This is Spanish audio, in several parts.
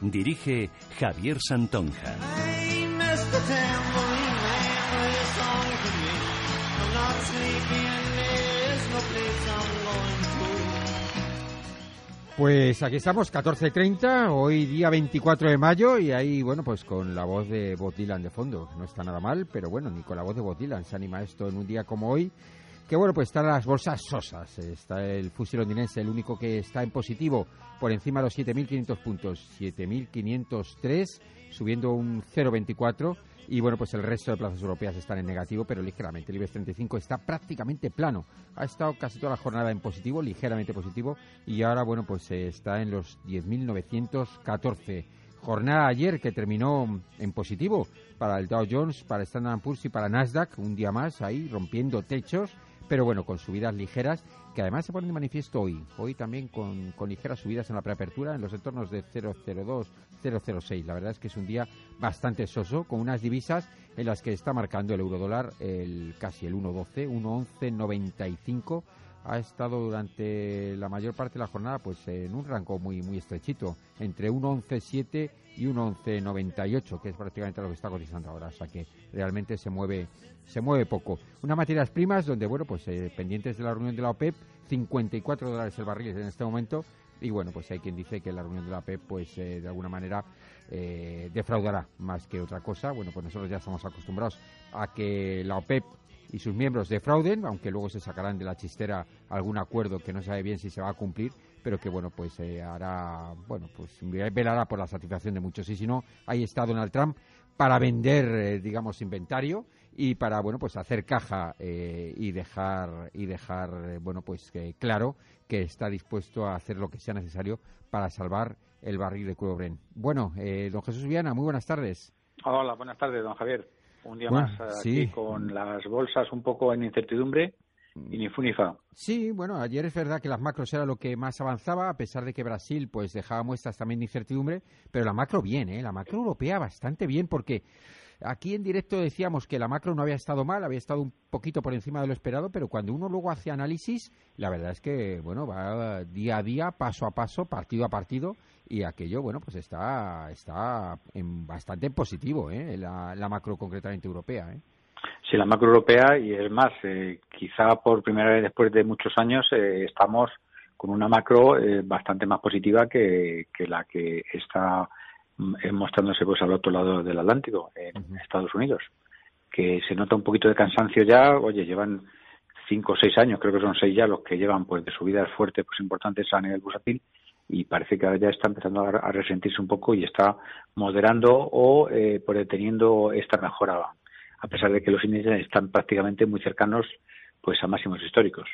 Dirige Javier Santonja. Pues aquí estamos, 14.30, hoy día 24 de mayo y ahí, bueno, pues con la voz de Bob Dylan de fondo. No está nada mal, pero bueno, ni con la voz de Bob Dylan se anima esto en un día como hoy. Que bueno, pues están las bolsas sosas. Está el fusil londinense, el único que está en positivo por encima de los 7.500 puntos. 7.503, subiendo un 0,24 y bueno, pues el resto de plazas europeas están en negativo, pero ligeramente. El IBEX 35 está prácticamente plano. Ha estado casi toda la jornada en positivo, ligeramente positivo, y ahora, bueno, pues eh, está en los 10.914. Jornada ayer que terminó en positivo para el Dow Jones, para Standard Poor's y para Nasdaq, un día más ahí rompiendo techos pero bueno, con subidas ligeras que además se ponen de manifiesto hoy. Hoy también con, ligeras subidas en la preapertura en los entornos de 002, 006. La verdad es que es un día bastante soso, con unas divisas en las que está marcando el euro dólar el, casi el 1.12, 1.11.95 ha estado durante la mayor parte de la jornada pues en un rango muy muy estrechito entre 1.11.7 y 1.11.98 que es prácticamente lo que está cotizando ahora o sea que realmente se mueve se mueve poco. Unas materias primas donde bueno pues eh, pendientes de la reunión de la OPEP 54 dólares el barril en este momento y bueno pues hay quien dice que la reunión de la OPEP pues eh, de alguna manera eh, defraudará más que otra cosa. Bueno pues nosotros ya estamos acostumbrados a que la OPEP y sus miembros defrauden, aunque luego se sacarán de la chistera algún acuerdo que no sabe bien si se va a cumplir, pero que bueno, pues eh, hará, bueno, pues velará por la satisfacción de muchos. Y si no, ahí está Donald Trump para vender, eh, digamos, inventario y para, bueno, pues hacer caja eh, y dejar, y dejar, bueno, pues claro que está dispuesto a hacer lo que sea necesario para salvar el barril de Bren. Bueno, don Jesús Viana, muy buenas tardes. Hola, buenas tardes, don Javier un día más aquí con las bolsas un poco en incertidumbre y ni. Sí, bueno, ayer es verdad que las macros era lo que más avanzaba, a pesar de que Brasil pues dejaba muestras también de incertidumbre, pero la macro bien, ¿eh? la macro europea bastante bien porque Aquí en directo decíamos que la macro no había estado mal, había estado un poquito por encima de lo esperado, pero cuando uno luego hace análisis, la verdad es que, bueno, va día a día, paso a paso, partido a partido, y aquello, bueno, pues está, está en bastante positivo, ¿eh? la, macro concretamente europea, ¿eh? Sí, la macro europea, y es más, eh, quizá por primera vez después de muchos años eh, estamos con una macro eh, bastante más positiva que, que la que está eh, mostrándose pues al otro lado del Atlántico, en Estados Unidos, que se nota un poquito de cansancio ya, oye, llevan cinco o seis años, creo que son seis ya los que llevan pues de subidas fuertes pues importantes a nivel bursátil y parece que ahora ya está empezando a, resentirse un poco y está moderando o eh, por deteniendo esta mejora a pesar de que los índices están prácticamente muy cercanos pues a máximos históricos.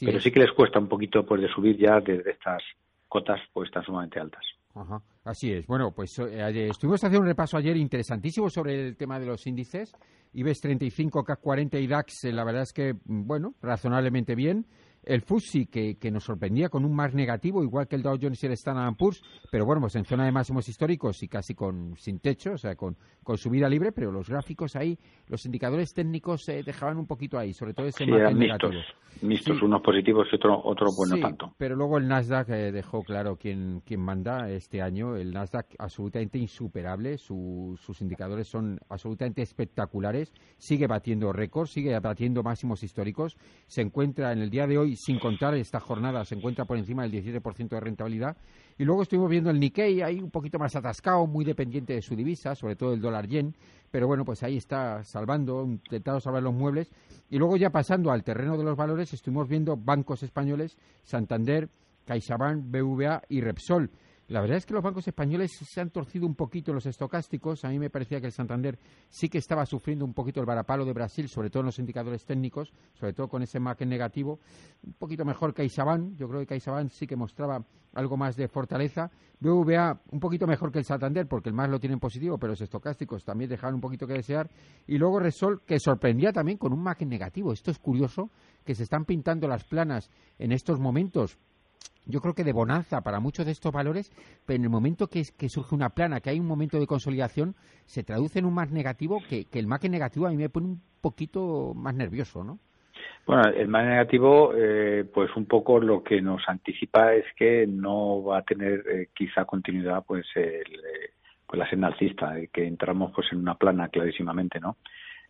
Pero sí que les cuesta un poquito pues de subir ya desde estas cotas pues tan sumamente altas. Ajá, así es. Bueno, pues eh, estuvimos haciendo un repaso ayer interesantísimo sobre el tema de los índices. IBEX 35, CAC 40 y DAX, eh, la verdad es que, mm, bueno, razonablemente bien el FTSE que, que, nos sorprendía con un más negativo, igual que el Dow Jones y el Standard Poor's, pero bueno, pues en zona de máximos históricos y casi con sin techo, o sea, con, con subida libre, pero los gráficos ahí, los indicadores técnicos se dejaban un poquito ahí, sobre todo ese sí, eran mixtos, mixtos unos positivos y otros otro bueno tanto. Pero luego el Nasdaq eh, dejó claro quién, quién manda este año, el Nasdaq absolutamente insuperable, sus indicadores son absolutamente espectaculares, sigue batiendo récords, sigue batiendo máximos históricos, se encuentra en el día de hoy sin contar esta jornada, se encuentra por encima del 17% de rentabilidad. Y luego estuvimos viendo el Nikkei ahí un poquito más atascado, muy dependiente de su divisa, sobre todo el dólar yen, pero bueno, pues ahí está salvando, intentando salvar los muebles. Y luego ya pasando al terreno de los valores, estuvimos viendo bancos españoles, Santander, CaixaBank, BVA y Repsol. La verdad es que los bancos españoles se han torcido un poquito los estocásticos. A mí me parecía que el Santander sí que estaba sufriendo un poquito el varapalo de Brasil, sobre todo en los indicadores técnicos, sobre todo con ese MAC negativo. Un poquito mejor que CaixaBank. Yo creo que CaixaBank sí que mostraba algo más de fortaleza. BVA un poquito mejor que el Santander, porque el más lo tienen positivo, pero los estocásticos también dejaron un poquito que desear. Y luego Resol, que sorprendía también con un MAC negativo. Esto es curioso, que se están pintando las planas en estos momentos yo creo que de bonanza para muchos de estos valores, pero en el momento que, surge una plana, que hay un momento de consolidación, se traduce en un más negativo que, el más que negativo a mí me pone un poquito más nervioso, ¿no? Bueno, el más negativo, eh, pues un poco lo que nos anticipa es que no va a tener eh, quizá continuidad pues, el, eh, pues la senda alcista, que entramos pues en una plana clarísimamente, ¿no?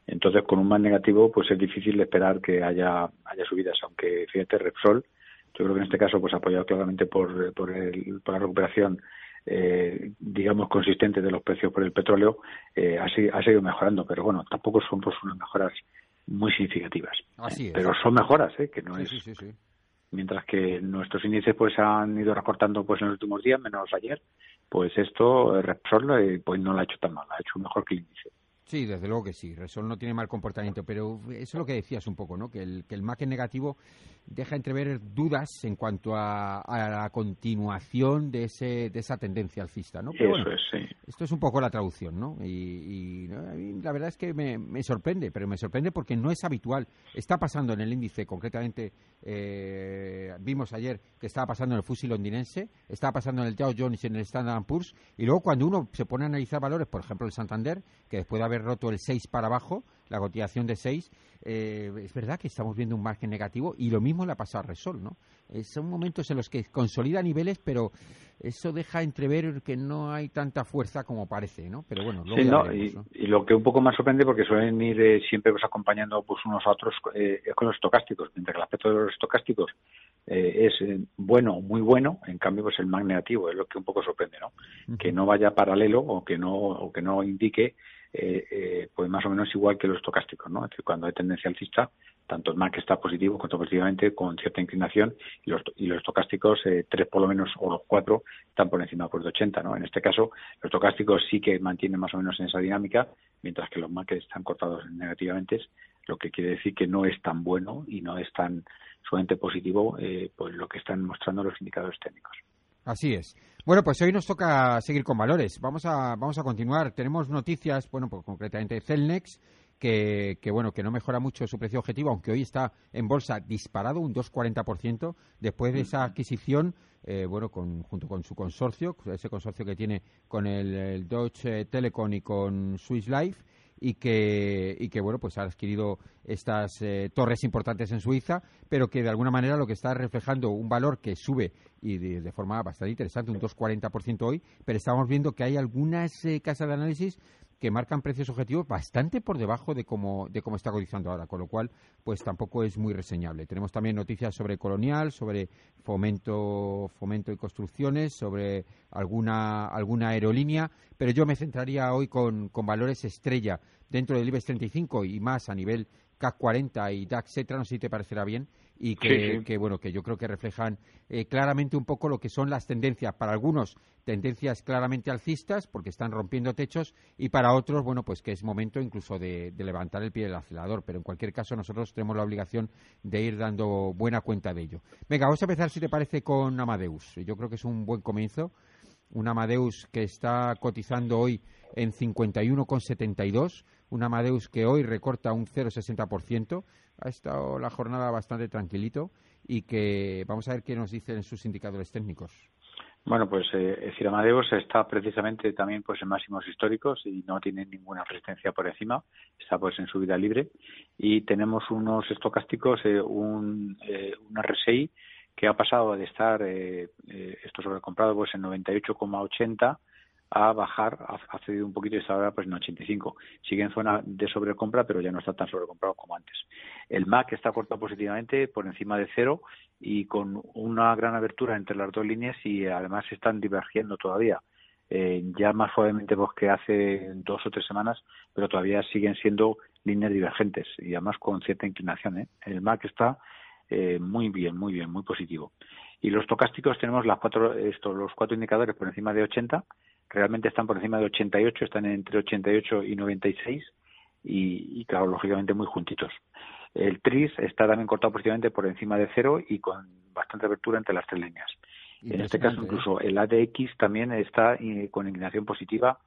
Entonces, con un más negativo, pues es difícil esperar que haya, haya subidas, aunque fíjate, Repsol, yo creo que en este caso, pues apoyado claramente por, por, el, por la recuperación eh, digamos, consistente de los precios por el petróleo, eh, ha, ha, seguido mejorando, pero bueno, tampoco son pues unas mejoras muy significativas. Pero son mejoras, ¿eh? que no es. Mientras que nuestros índices pues han ido recortando pues en los últimos días, menos ayer, pues esto Repsol eh, pues no lo ha hecho tan mal, ha hecho mejor que el índice. Sí, desde luego que sí. Resol no tiene mal comportamiento, pero eso es lo que decías un poco, ¿no? Que el, que el MAC negativo deja entrever dudas en cuanto a, la continuación de, ese, de esa tendencia alcista, ¿no? eso es, sí. Esto es un poco la traducción, ¿no? Y, la verdad es que me, me, sorprende, pero me sorprende porque no es habitual. Está pasando en el índice, concretamente, eh, vimos ayer que estaba pasando en el fusil londinense, estaba pasando en el Dow Jones y en el Standard Poor's, y luego cuando uno se pone a analizar valores, por ejemplo el Santander, que después de haber roto el 6 para abajo, la cotización de 6, eh, es verdad que estamos viendo un margen negativo y lo mismo le ha pasado a Resol, ¿no? Eh, son momentos en los que consolida niveles, pero eso deja entrever que no hay tanta fuerza como parece, ¿no? Pero bueno, sí, no, y, lo que un poco más sorprende, porque suelen ir eh, siempre pues, acompañando pues unos a otros, es con los estocásticos, mientras que el aspecto de los estocásticos es bueno, muy bueno, en cambio pues el más negativo es lo que un poco sorprende, ¿no? Que no vaya paralelo o que no, o que no indique eh, eh, pues más o menos igual que los estocásticos, ¿no? Es decir, cuando hay tendencia alcista, tanto el MAC está positivo cuanto positivamente con cierta inclinación y los, y los estocásticos, eh, tres por lo menos o los cuatro, están por encima pues, de 80, ¿no? En este caso, los estocásticos sí que mantienen más o menos en esa dinámica, mientras que los MAC están cortados negativamente, lo que quiere decir que no es tan bueno y no es tan sumamente positivo eh, pues lo que están mostrando los indicadores técnicos. Así es. Bueno, pues hoy nos toca seguir con valores. Vamos a, vamos a continuar. Tenemos noticias, bueno, pues concretamente Celnex, que, que, bueno, que no mejora mucho su precio objetivo, aunque hoy está en bolsa disparado un 2,40% después de esa adquisición, eh, bueno, con, junto con su consorcio, ese consorcio que tiene con el, el Deutsche Telekom y con Swiss Life y que, y que bueno, pues ha adquirido estas eh, torres importantes en Suiza, pero que de alguna manera lo que está reflejando un valor que sube y de, forma bastante interesante, un 2,40% hoy, pero estamos viendo que hay algunas eh, casas de análisis que marcan precios objetivos bastante por debajo de cómo, de cómo está cotizando ahora, con lo cual pues tampoco es muy reseñable. Tenemos también noticias sobre Colonial, sobre fomento, fomento y construcciones, sobre alguna, alguna aerolínea, pero yo me centraría hoy con, con valores estrella dentro del IBEX 35 y más a nivel CAC 40 y DAX, etcétera, no sé si te parecerá bien, y que, bueno, que yo creo que reflejan eh, claramente un poco lo que son las tendencias. Para algunos, tendencias claramente alcistas, porque están rompiendo techos, y para otros, bueno, pues que es momento incluso de, levantar el pie del acelerador. Pero en cualquier caso, nosotros tenemos la obligación de ir dando buena cuenta de ello. Venga, vamos a empezar, si te parece, con Amadeus. Yo creo que es un buen comienzo. Un Amadeus que está cotizando hoy en 51,72 un Amadeus que hoy recorta un 0,60%. Ha estado la jornada bastante tranquilito y que vamos a ver qué nos dicen sus indicadores técnicos. Bueno, pues eh, decir, Amadeus está precisamente también pues en máximos históricos y no tiene ninguna resistencia por encima, está pues en subida libre y tenemos unos estocásticos, eh, un, eh, una RSI que ha pasado de estar eh, eh, esto sobrecomprado pues en 98,80 a bajar, ha, cedido un poquito y está ahora pues en 85. Sigue en zona de sobrecompra, pero ya no está tan sobrecomprado como antes. El MAC está cortado positivamente por encima de cero y con una gran abertura entre las dos líneas y además están divergiendo todavía. Eh, ya más suavemente pues, que hace dos o tres semanas, pero todavía siguen siendo líneas divergentes y además con cierta inclinación. ¿eh? El MAC está eh, muy bien, muy bien, muy positivo. Y los tocásticos tenemos las cuatro, estos, los cuatro indicadores por encima de 80 realmente están por encima de 88, están entre 88 y 96 y, y claro, lógicamente muy juntitos. El TRIS está también cortado positivamente por encima de cero y con bastante abertura entre las tres líneas. En este caso, ¿eh? incluso el ADX también está eh, con inclinación positiva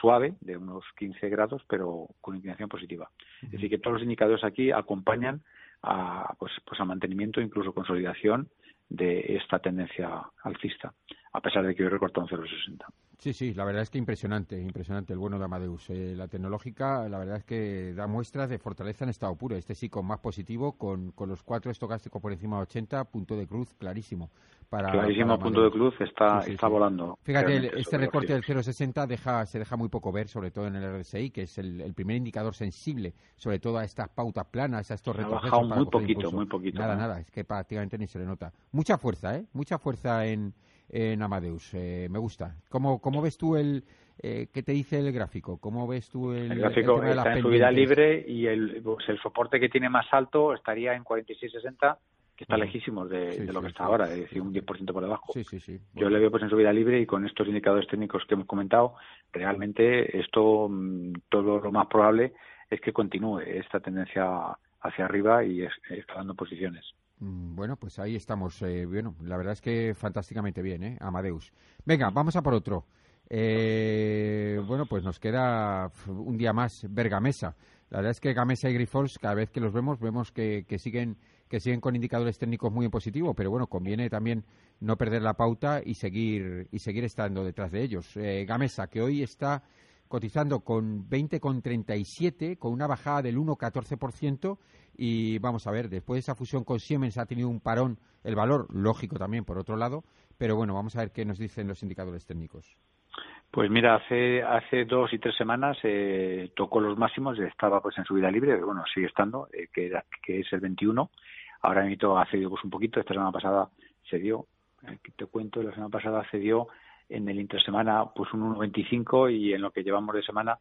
suave, de unos 15 grados, pero con inclinación positiva. Es decir, que todos los indicadores aquí acompañan a, pues, pues a mantenimiento, incluso consolidación de esta tendencia alcista, a pesar de que hoy recorta un 0,60. Sí, sí, la verdad es que impresionante, impresionante el bueno de Amadeus. Eh, la tecnológica, la verdad es que da muestras de fortaleza en estado puro. Este sí con más positivo, con, con los cuatro estocásticos por encima de 80, punto de cruz clarísimo. Para, clarísimo punto de cruz, está, está volando. Fíjate, este recorte del 0,60 deja, se deja muy poco ver, sobre todo en el RSI, que es el, primer indicador sensible, sobre todo a estas pautas planas, a estos recortes. Ha bajado muy poquito, muy poquito. Nada, nada, es que prácticamente ni se le nota. Mucha fuerza, ¿eh? Mucha fuerza en en Amadeus. Eh, me gusta. ¿Cómo, ¿Cómo ves tú el, eh, ¿Qué te dice el gráfico? ¿Cómo ves tú el, el gráfico? está en subida libre y el, pues, el soporte que tiene más alto estaría en 46.60, que está lejísimo de, lo que está ahora, es decir, un 10% por debajo. Yo le veo pues en subida libre y con estos indicadores técnicos que hemos comentado, realmente esto, mm, todo lo más probable es que continúe esta tendencia hacia arriba y escalando posiciones. Mm, bueno, pues ahí estamos. Eh, bueno, la verdad es que fantásticamente bien, ¿eh? Amadeus. Venga, vamos a por otro. Eh, bueno, pues nos queda un día más Bergamesa. La verdad es que Gamesa y Grifols, cada vez que los vemos, vemos que, siguen que siguen con indicadores técnicos muy en positivo, pero bueno, conviene también no perder la pauta y seguir y seguir estando detrás de ellos. Eh, Gamesa, que hoy está cotizando con 20,37, con una bajada del 1,14%. Y vamos a ver, después de esa fusión con Siemens ha tenido un parón el valor, lógico también por otro lado, pero bueno, vamos a ver qué nos dicen los indicadores técnicos. Pues mira, hace hace dos y tres semanas eh, tocó los máximos, estaba pues en subida libre, bueno, sigue estando, eh, que, es el 21. Ahora mismo ha cedido pues un poquito, esta semana pasada se dio, eh, te cuento, la semana pasada cedió en el intersemana pues un 1,25 y en lo que llevamos de semana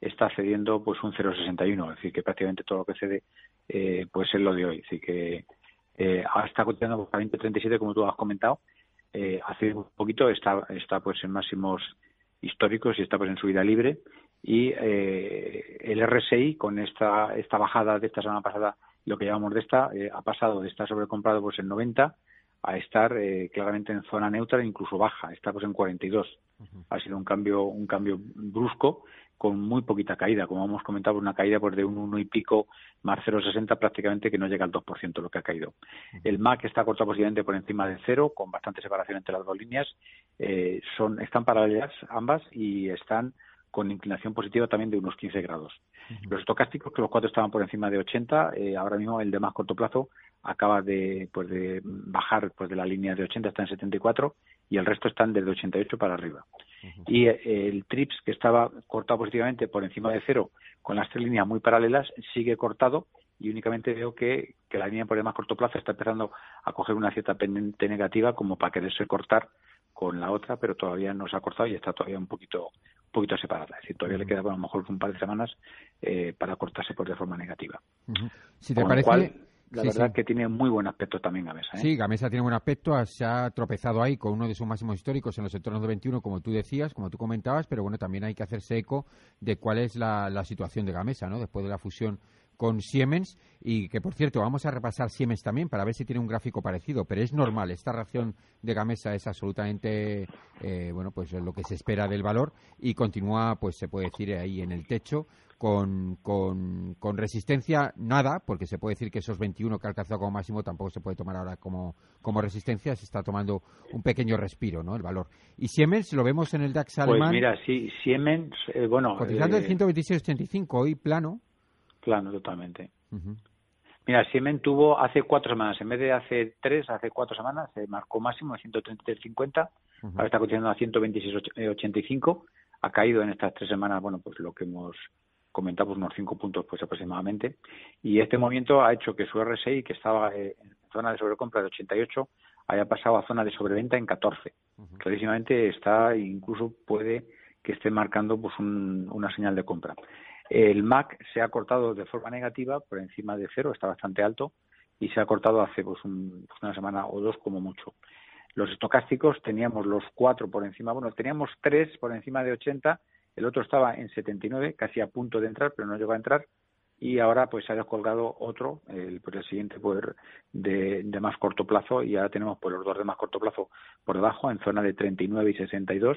está cediendo pues un 0,61, es decir, que prácticamente todo lo que cede eh, pues es lo de hoy, decir, que eh, está cotizando a 20,37 como tú has comentado, eh, hace un poquito está, está pues en máximos históricos y está pues en subida libre. Y eh, el RSI con esta esta bajada de esta semana pasada lo que llevamos de esta eh, ha pasado de estar sobrecomprado pues en 90 a estar eh, claramente en zona neutra, incluso baja, está pues en 42. Ha sido un cambio, un cambio brusco con muy poquita caída, como hemos comentado, una caída pues de un 1 y pico más 0,60 prácticamente que no llega al 2% lo que ha caído. El MAC está cortado posiblemente por encima de cero, con bastante separación entre las dos líneas. Eh, son, están paralelas ambas y están con inclinación positiva también de unos 15 grados. Los estocásticos, que los cuatro estaban por encima de 80, eh, ahora mismo el de más corto plazo acaba de, pues de bajar pues de la línea de 80 está en 74 y el resto están desde 88 para arriba. Y eh, el TRIPS, que estaba cortado positivamente por encima de cero, con las tres líneas muy paralelas, sigue cortado y únicamente veo que, que la línea por el más corto plazo está empezando a coger una cierta pendiente negativa como para quererse cortar con la otra, pero todavía no se ha cortado y está todavía un poquito un poquito separada. Es decir, todavía le queda a lo mejor un par de semanas eh, para cortarse por de forma negativa. Si te parece, la verdad que tiene muy buen aspecto también Gamesa. ¿eh? Sí, Gamesa tiene buen aspecto, se ha tropezado ahí con uno de sus máximos históricos en los entornos de 21, como tú decías, como tú comentabas, pero bueno, también hay que hacerse eco de cuál es la, situación de Gamesa, ¿no? Después de la fusión con Siemens y que por cierto vamos a repasar Siemens también para ver si tiene un gráfico parecido pero es normal esta reacción de Gamesa es absolutamente eh, bueno pues lo que se espera del valor y continúa pues se puede decir ahí en el techo con, con, resistencia nada, porque se puede decir que esos 21 que ha alcanzado como máximo tampoco se puede tomar ahora como, como resistencia, se está tomando un pequeño respiro, ¿no? El valor. Y Siemens lo vemos en el DAX pues alemán. Pues mira, sí, Siemens, eh, bueno. Cotizando el 126.85, eh, hoy plano. Plano, totalmente. Mira, Siemens tuvo hace cuatro semanas, en vez de hace tres, hace cuatro semanas, se marcó máximo de 133.50, ahora está cotizando a 126.85, ha caído en estas tres semanas, bueno, pues lo que hemos comentamos unos cinco puntos pues aproximadamente. Y este movimiento ha hecho que su RSI que estaba eh, en zona de sobrecompra de 88 haya pasado a zona de sobreventa en 14 clarísimamente está incluso puede que esté marcando pues una señal de compra el MAC se ha cortado de forma negativa por encima de cero está bastante alto y se ha cortado hace pues, pues una semana o dos como mucho. Los estocásticos teníamos los cuatro por encima bueno teníamos tres por encima de 80 el otro estaba en 79, casi a punto de entrar, pero no llegó a entrar, y ahora pues se ha descolgado otro, el, pues, el siguiente poder de, de, más corto plazo, y ahora tenemos pues los dos de más corto plazo por debajo, en zona de 39 y 62,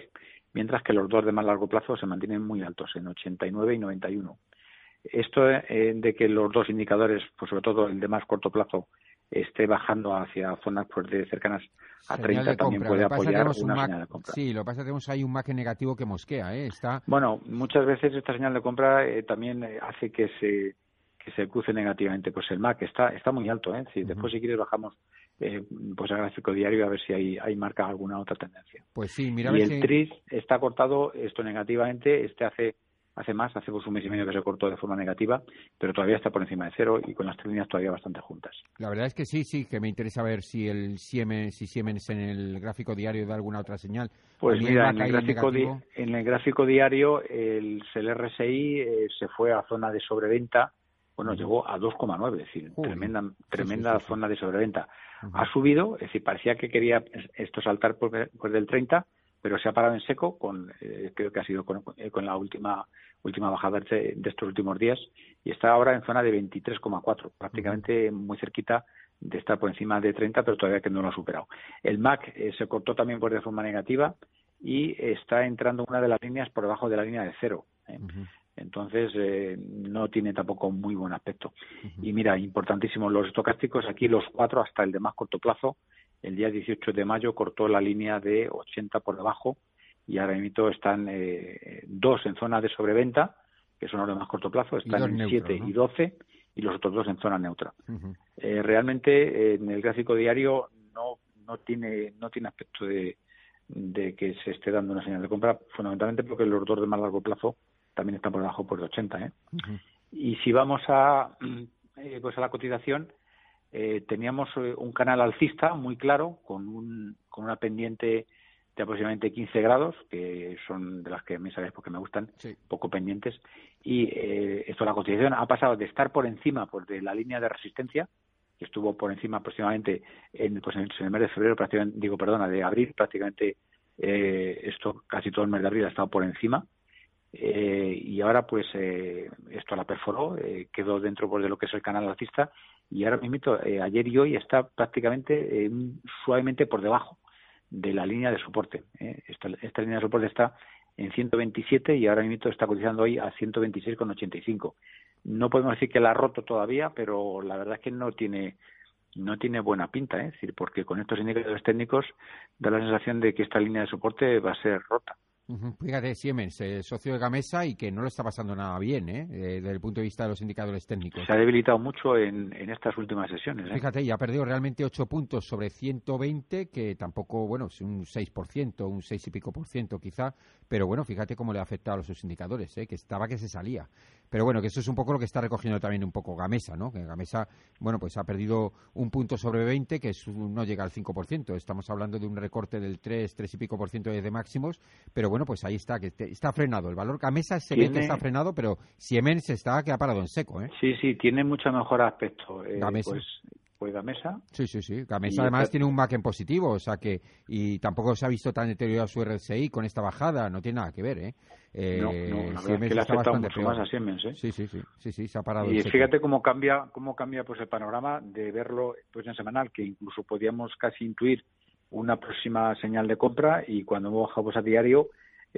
mientras que los dos de más largo plazo se mantienen muy altos, en 89 y 91. Esto eh, de que los dos indicadores, pues sobre todo el de más corto plazo, esté bajando hacia zonas pues, de cercanas a 30 también puede apoyar una señal de compra. Sí, lo que pasa es que tenemos ahí un MAC negativo que mosquea, ¿eh? Está... Bueno, muchas veces esta señal de compra eh, también eh, hace que se que se cruce negativamente. Pues el MAC está está muy alto, ¿eh? Si después si quieres bajamos eh, pues el gráfico diario a ver si hay, hay marca alguna otra tendencia. Pues sí, mira. Y el TRIS está cortado esto negativamente, este hace hace más, hace pues un mes y medio que se cortó de forma negativa, pero todavía está por encima de cero y con las tres líneas todavía bastante juntas. La verdad es que sí, sí, que me interesa ver si el Siemens, si Siemens en el gráfico diario da alguna otra señal. Pues mira, en el, gráfico en el gráfico diario el, el RSI eh, se fue a zona de sobreventa, bueno, llegó a 2,9, es decir, tremenda, tremenda zona de sobreventa. Ha subido, es decir, parecía que quería esto saltar por, por del 30, pero se ha parado en seco con eh, creo que ha sido con, eh, con, la última última bajada de, estos últimos días y está ahora en zona de 23,4 prácticamente muy cerquita de estar por encima de 30 pero todavía que no lo ha superado. El MAC eh, se cortó también por de forma negativa y está entrando una de las líneas por debajo de la línea de cero entonces no tiene tampoco muy buen aspecto. Y mira importantísimo los estocásticos aquí los cuatro hasta el de más corto plazo el día 18 de mayo cortó la línea de 80 por debajo y ahora mismo están eh, dos en zona de sobreventa, que son los de más corto plazo, están en 7 y 12 y los otros dos en zona neutra. eh, realmente en el gráfico diario no, no, tiene, no tiene aspecto de, de que se esté dando una señal de compra, fundamentalmente porque los dos de más largo plazo también están por debajo por de 80. ¿eh? Y si vamos a, eh, pues a la cotización, eh, teníamos eh, un canal alcista muy claro, con, un, con una pendiente de aproximadamente 15 grados, que son de las que me sabéis porque me gustan, poco pendientes, y eh, esto la cotización ha pasado de estar por encima pues, de la línea de resistencia, que estuvo por encima aproximadamente en, pues, en el mes de febrero, prácticamente, digo, perdona, de abril, prácticamente eh, esto casi todo el mes de abril ha estado por encima, eh, y ahora pues eh, esto la perforó, eh, quedó dentro pues, de lo que es el canal alcista y ahora mismo eh, ayer y hoy está prácticamente eh, suavemente por debajo de la línea de soporte. Eh. Esta, línea de soporte está en 127 y ahora mismo está cotizando hoy a 126,85. No podemos decir que la ha roto todavía, pero la verdad es que no tiene no tiene buena pinta, ¿eh? es decir, porque con estos indicadores técnicos da la sensación de que esta línea de soporte va a ser rota. Fíjate, Siemens, eh, socio de Gamesa y que no lo está pasando nada bien, ¿eh? eh desde el punto de vista de los indicadores técnicos. Se ha debilitado mucho en, en estas últimas sesiones. ¿eh? Fíjate, y ha perdido realmente 8 puntos sobre 120, que tampoco, bueno, es un 6%, un 6 y pico por ciento quizá, pero bueno, fíjate cómo le ha afectado a sus indicadores, ¿eh? que estaba que se salía. Pero bueno, que eso es un poco lo que está recogiendo también un poco Gamesa, ¿no? Que Gamesa, bueno, pues ha perdido un punto sobre 20, que es, no llega al 5%. Estamos hablando de un recorte del 3, 3 y pico por ciento de máximos, pero bueno, pues ahí está, que está frenado. El valor Gamesa se ve que está frenado, pero Siemens está que ha parado en seco, ¿eh? Sí, sí, tiene mucho mejor aspecto. Eh, Gamesa. Pues pues Gamesa. Sí, sí, sí. Gamesa además tiene un MAC en positivo, o sea que. Y tampoco se ha visto tan deteriorado su RSI con esta bajada, no tiene nada que ver, ¿eh? eh no, no, la verdad es que le ha afectado mucho más a Siemens, ¿eh? Sí, sí, sí, sí, sí, se ha parado. Y fíjate cómo cambia, cómo cambia pues el panorama de verlo pues en semanal, que incluso podíamos casi intuir una próxima señal de compra y cuando bajamos a diario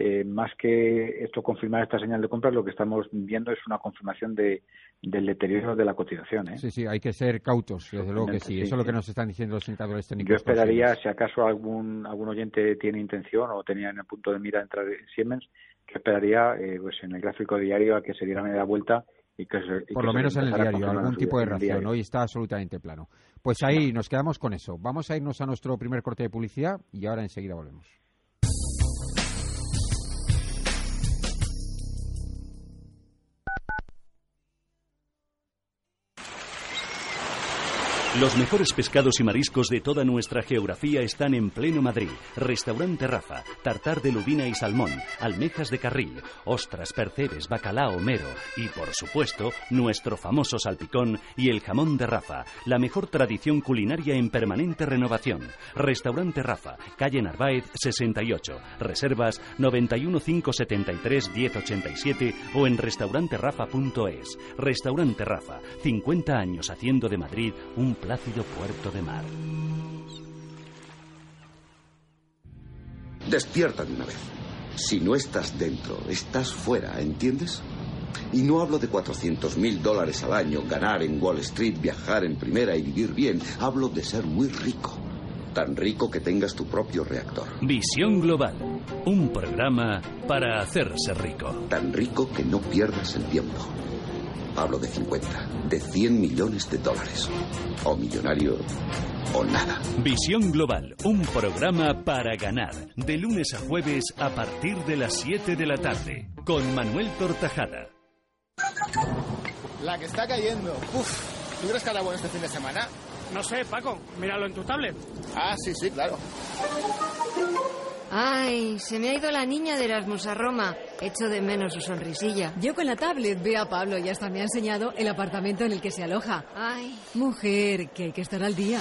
eh, más que esto confirmar esta señal de compra, lo que estamos viendo es una confirmación de, del deterioro de la cotización. ¿eh? Sí, sí, hay que ser cautos, desde luego que sí. Eso es lo que nos están diciendo los indicadores técnicos. Yo esperaría, si acaso algún, algún oyente tiene intención o tenía en el punto de mira entrar en Siemens, que esperaría eh, pues en el gráfico diario a que se diera media vuelta y que se, Por lo menos en el diario, algún tipo de reacción. Hoy está absolutamente plano. Pues ahí nos quedamos con eso. Vamos a irnos a nuestro primer corte de publicidad y ahora enseguida volvemos. Los mejores pescados y mariscos de toda nuestra geografía están en pleno Madrid. Restaurante Rafa, tartar de lubina y salmón, almejas de carril, ostras, percebes, bacalao, mero y, por supuesto, nuestro famoso salpicón y el jamón de Rafa, la mejor tradición culinaria en permanente renovación. Restaurante Rafa, calle Narváez 68, reservas 91573 1087 o en restauranterafa.es. Restaurante Rafa, 50 años haciendo de Madrid un plácido puerto de mar. Despierta de una vez. Si no estás dentro, estás fuera, ¿entiendes? Y no hablo de 400 mil dólares al año, ganar en Wall Street, viajar en primera y vivir bien. Hablo de ser muy rico. Tan rico que tengas tu propio reactor. Visión Global, un programa para hacerse rico. Tan rico que no pierdas el tiempo. Hablo de 50, de 100 millones de dólares. O millonario o nada. Visión Global, un programa para ganar. De lunes a jueves a partir de las 7 de la tarde. Con Manuel Tortajada. La que está cayendo. Uf, ¿tú crees que hará bueno este fin de semana? No sé, Paco, míralo en tu tablet. Ah, sí, sí, claro. Ay, se me ha ido la niña de Erasmus a Roma. Echo de menos su sonrisilla. Yo con la tablet veo a Pablo y hasta me ha enseñado el apartamento en el que se aloja. Ay. Mujer, que hay que estar al día.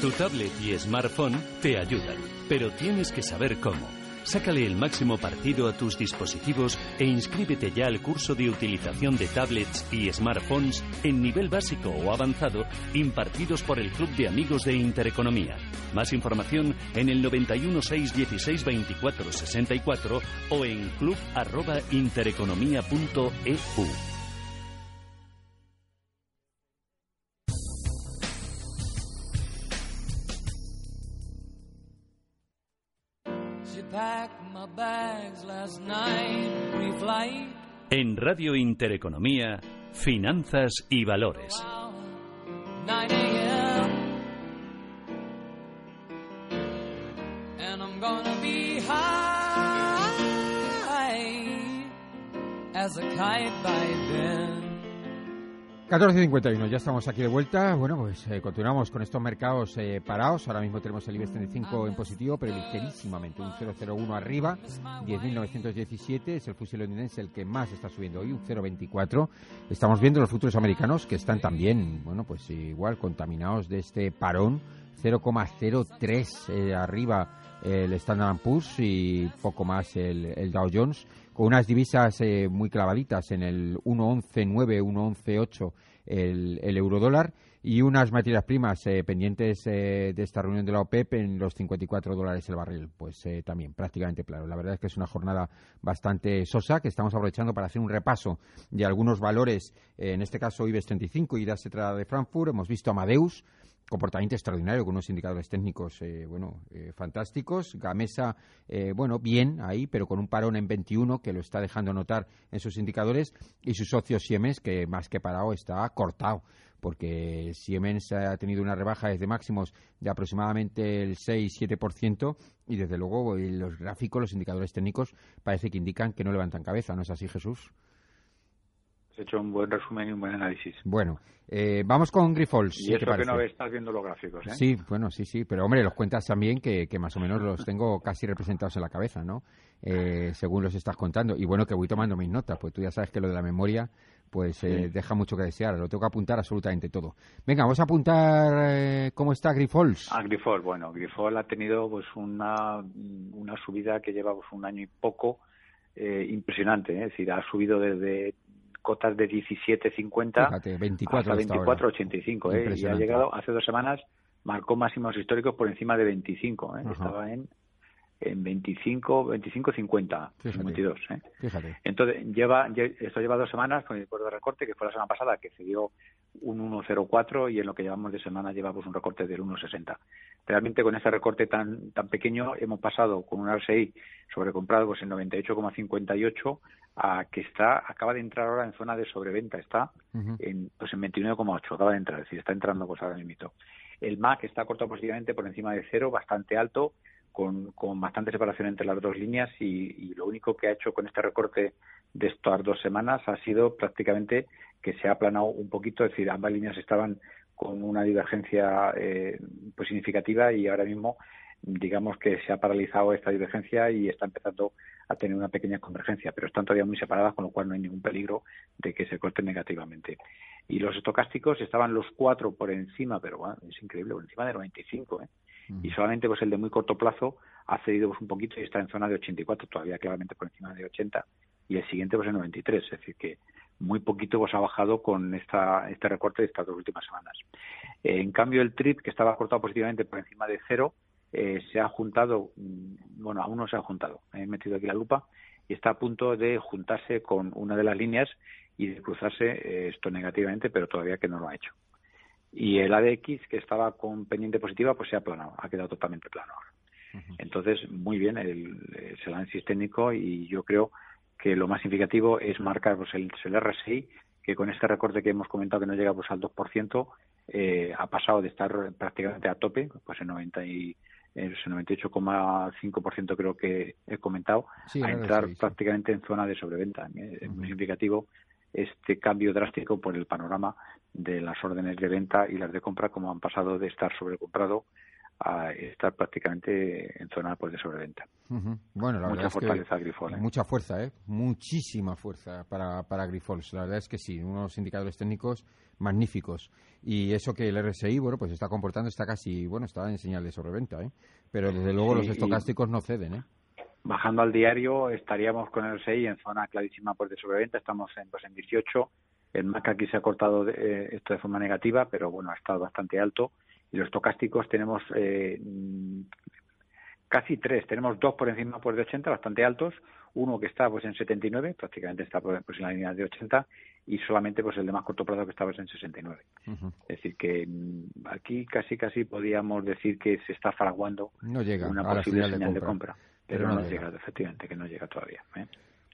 Tu tablet y smartphone te ayudan, pero tienes que saber cómo. Sácale el máximo partido a tus dispositivos e inscríbete ya al curso de utilización de tablets y smartphones en nivel básico o avanzado impartidos por el Club de Amigos de Intereconomía. Más información en el 91 616 24 64 o en club@intereconomía.eu. En Radio Intereconomía, Finanzas y Valores. As a kite by then. 14.51, ya estamos aquí de vuelta. Bueno, pues eh, continuamos con estos mercados eh, parados. Ahora mismo tenemos el IBEX 35 en positivo, pero ligerísimamente, un 0,01 arriba, 10.917. Es el fusil londinense el que más está subiendo hoy, un 0,24. Estamos viendo los futuros americanos que están también, bueno, pues igual contaminados de este parón, 0,03 eh, arriba el Standard Poor's y poco más el, el Dow Jones con unas divisas eh, muy clavaditas en el 1.11.9, 1.11.8 el, el euro dólar y unas materias primas eh, pendientes eh, de esta reunión de la OPEP en los 54 dólares el barril. Pues eh, también prácticamente claro. La verdad es que es una jornada bastante sosa que estamos aprovechando para hacer un repaso de algunos valores, en este caso IBEX 35 y DAS de Frankfurt. Hemos visto Amadeus, comportamiento extraordinario con unos indicadores técnicos eh, bueno eh, fantásticos. Gamesa eh, bueno bien ahí pero con un parón en 21 que lo está dejando notar en sus indicadores. Y su socio Siemens que más que parado está cortado porque Siemens ha tenido una rebaja desde máximos de aproximadamente el 6-7% y desde luego los gráficos, los indicadores técnicos parece que indican que no levantan cabeza, ¿no es así Jesús? Has hecho un buen resumen y un buen análisis. Bueno, eh, vamos con Grifols. Y eso que no estás viendo los gráficos, ¿eh? Sí, bueno, sí, sí. Pero, hombre, los cuentas también que, que más o menos los tengo casi representados en la cabeza, ¿no? Eh, según los estás contando. Y bueno, que voy tomando mis notas, pues tú ya sabes que lo de la memoria pues eh, deja mucho que desear. Lo tengo que apuntar absolutamente todo. Venga, vamos a apuntar eh, cómo está Grifols. Ah, Grifols, bueno, Grifols ha tenido pues una, una subida que lleva pues, un año y poco eh, impresionante. ¿eh? Es decir, ha subido desde cotas de 17.50 Fíjate, 24 hasta hasta ahora. 24.85 ¿eh? y ha llegado hace dos semanas marcó máximos históricos por encima de 25 ¿eh? Ajá. estaba en en 25 25.50 Fíjate. 52 ¿eh? Fíjate. entonces lleva lle- esto lleva dos semanas con el acuerdo de recorte que fue la semana pasada que se dio un 1.04 y en lo que llevamos de semana llevamos un recorte del 1.60 realmente con ese recorte tan tan pequeño hemos pasado con un RSI sobrecomprado pues en 98,58 a que está acaba de entrar ahora en zona de sobreventa está en pues en 29,8 acaba de entrar es decir está entrando pues ahora mismo. El MAC está cortado positivamente por encima de cero bastante alto con, con bastante separación entre las dos líneas y, y lo único que ha hecho con este recorte de estas dos semanas ha sido prácticamente que se ha aplanado un poquito, es decir, ambas líneas estaban con una divergencia eh, pues significativa y ahora mismo digamos que se ha paralizado esta divergencia y está empezando a tener una pequeña convergencia, pero están todavía muy separadas, con lo cual no hay ningún peligro de que se corten negativamente. Y los estocásticos estaban los cuatro por encima, pero bueno, es increíble, por encima de 95, ¿eh? y solamente pues el de muy corto plazo ha cedido pues un poquito y está en zona de 84 todavía claramente por encima de 80 y el siguiente pues en 93 es decir que muy poquito pues ha bajado con esta este recorte de estas dos últimas semanas Eh, en cambio el TRIP que estaba cortado positivamente por encima de cero eh, se ha juntado, mm, bueno, aún no se ha juntado, he metido aquí la lupa, y está a punto de juntarse con una de las líneas y de cruzarse eh, esto negativamente, pero todavía que no lo ha hecho. Y el ADX, que estaba con pendiente positiva, pues se ha aplanado, ha quedado totalmente plano ahora. Entonces, muy bien el, el análisis técnico y yo creo que lo más significativo es marcar pues, el, el RSI, que con este recorte que hemos comentado que no llega pues, al 2%, eh, ha pasado de estar prácticamente a tope, pues en 90 y el 98,5% creo que he comentado, Sí, a entrar sí, prácticamente en zona de sobreventa. Es muy significativo este cambio drástico por el panorama de las órdenes de venta y las de compra, como han pasado de estar sobrecomprado a estar prácticamente en zona pues, de sobreventa. Ujú. Bueno, la Mucha verdad es fortaleza que Grifols, ¿eh? mucha fuerza, ¿eh? Muchísima fuerza para, para Grifols. La verdad es que sí, unos indicadores técnicos magníficos. Y eso que el RSI, bueno, pues está comportando, está casi, bueno, está en señal de sobreventa, ¿eh? Pero desde luego Sí, los estocásticos no ceden, ¿eh? Bajando al diario estaríamos con el 6 en zona clarísima pues, de sobreventa, estamos en, pues, en 18. El MAC aquí se ha cortado de- eh, esto de forma negativa, pero bueno, ha estado bastante alto. Y los estocásticos tenemos eh, casi tres, tenemos dos por encima pues, de 80, bastante altos, uno que está pues en 79, prácticamente está pues, en la línea de 80, y solamente pues el de más corto plazo que está pues, en 69. Ujú. Es decir, que mm, aquí casi casi podríamos decir que se está fraguando No llega una posible señal de señal de compra. compra. Pero, Pero no, no llega. llega. efectivamente, que no llega todavía. ¿eh?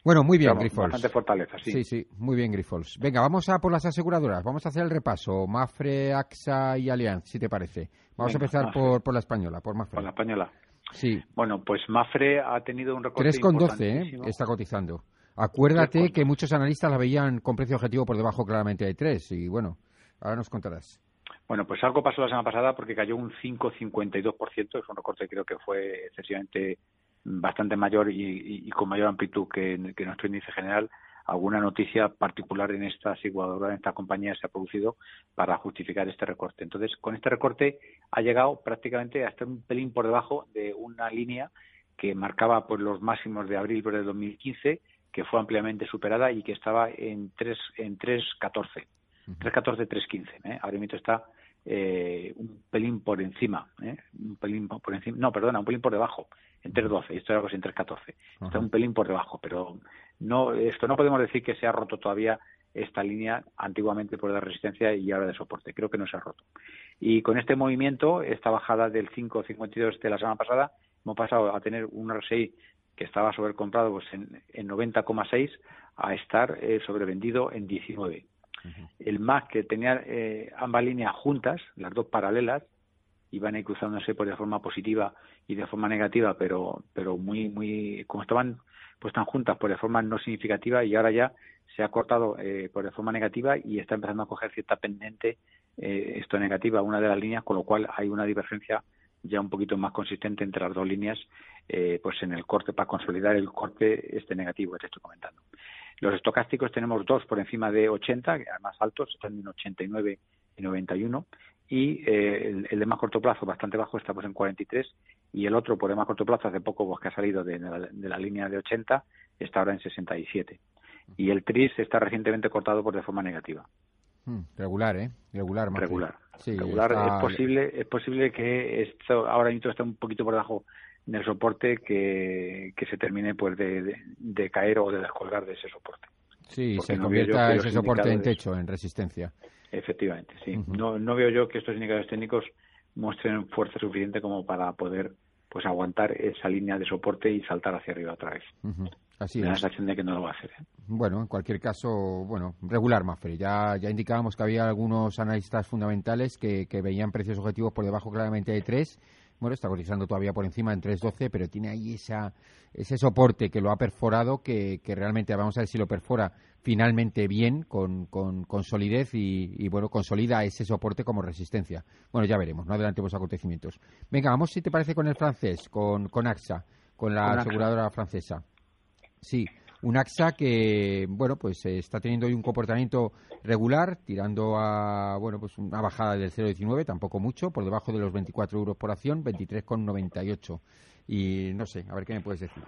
Bueno, muy bien, Grifols. Bastante fortaleza, sí. Sí, sí, muy bien, Grifols. Venga, vamos a por las aseguradoras. Vamos a hacer el repaso. Mafre, AXA y Allianz, si te parece. Vamos Venga, a empezar Mafre. por, por la española, por Mafre. Con la española. Sí, Bueno, pues Mafre ha tenido un recorte 3,12 ¿eh? está cotizando. Acuérdate 3,12. que muchos analistas la veían con precio objetivo por debajo claramente de 3. Y bueno, ahora nos contarás. Bueno, pues algo pasó la semana pasada porque cayó un 5,52%. Es un recorte que creo que fue excesivamente bastante mayor y, y- y con mayor amplitud que, que nuestro índice general. Alguna noticia particular en esta aseguradora, en esta compañía, se ha producido para justificar este recorte. Entonces, con este recorte ha llegado prácticamente hasta un pelín por debajo de una línea que marcaba pues, los máximos de abril del 2015, que fue ampliamente superada y que estaba en 3 en 3.14. 3.14, 3.15. ¿eh? Ahora mismo está eh, un pelín por encima, ¿eh? un pelín por encima, no, perdona, un pelín por debajo, en 3.12, esto era algo así en 3.14. Está Ajá. un pelín por debajo, pero no, esto no podemos decir que se ha roto todavía esta línea antiguamente por de resistencia y ahora de soporte. Creo que no se ha roto. Y con este movimiento, esta bajada del 5.52 de la semana pasada, hemos pasado a tener un RSI que estaba sobrecomprado pues, en, en 90,6 a estar eh, sobrevendido en 19. El MAC que tenía eh, ambas líneas juntas, las dos paralelas, iban ahí cruzándose por de forma positiva y de forma negativa, pero pero muy muy como estaban pues tan juntas por de forma no significativa y ahora ya se ha cortado eh, por de forma negativa y está empezando a coger cierta pendiente eh, esto negativa una de las líneas, con lo cual hay una divergencia ya un poquito más consistente entre las dos líneas, eh, pues en el corte para consolidar el corte este negativo que te estoy comentando. Los estocásticos tenemos dos por encima de 80, que más altos, están en 89 y 91, y eh, el, el de más corto plazo, bastante bajo, está pues en 43, y el otro por de más corto plazo, hace poco pues, que ha salido de la, de la línea de 80, está ahora en 67. Y el TRIS está recientemente cortado por de forma negativa. Mm, regular, ¿eh? Regular, Mafre. Regular. Sí, regular. está- Es posible, es posible que esto ahora mismo está un poquito por debajo del soporte que, que se termine pues de, de- de caer o de descolgar de ese soporte. Sí, porque se no convierta ese soporte en techo, en resistencia. Efectivamente, sí. No, no veo yo que estos indicadores técnicos muestren fuerza suficiente como para poder pues aguantar esa línea de soporte y saltar hacia arriba otra vez. Así Me da la sensación de que no lo va a hacer. ¿eh? Bueno, en cualquier caso, bueno, regular, Mafre. Ya, ya indicábamos que había algunos analistas fundamentales que, que veían precios objetivos por debajo claramente de 3. Bueno, está cotizando todavía por encima en 3.12, pero tiene ahí esa, ese soporte que lo ha perforado, que, que realmente vamos a ver si lo perfora finalmente bien, con, con, con solidez y, y, bueno, consolida ese soporte como resistencia. Bueno, ya veremos, no adelantemos acontecimientos. Venga, vamos si te parece con el francés, con, con AXA, con la Con AXA. aseguradora francesa. Sí, un AXA que, bueno, pues eh, está teniendo hoy un comportamiento regular, tirando a, bueno, pues una bajada del 0,19, tampoco mucho, por debajo de los 24 euros por acción, 23,98. Y no sé, a ver qué me puedes decir.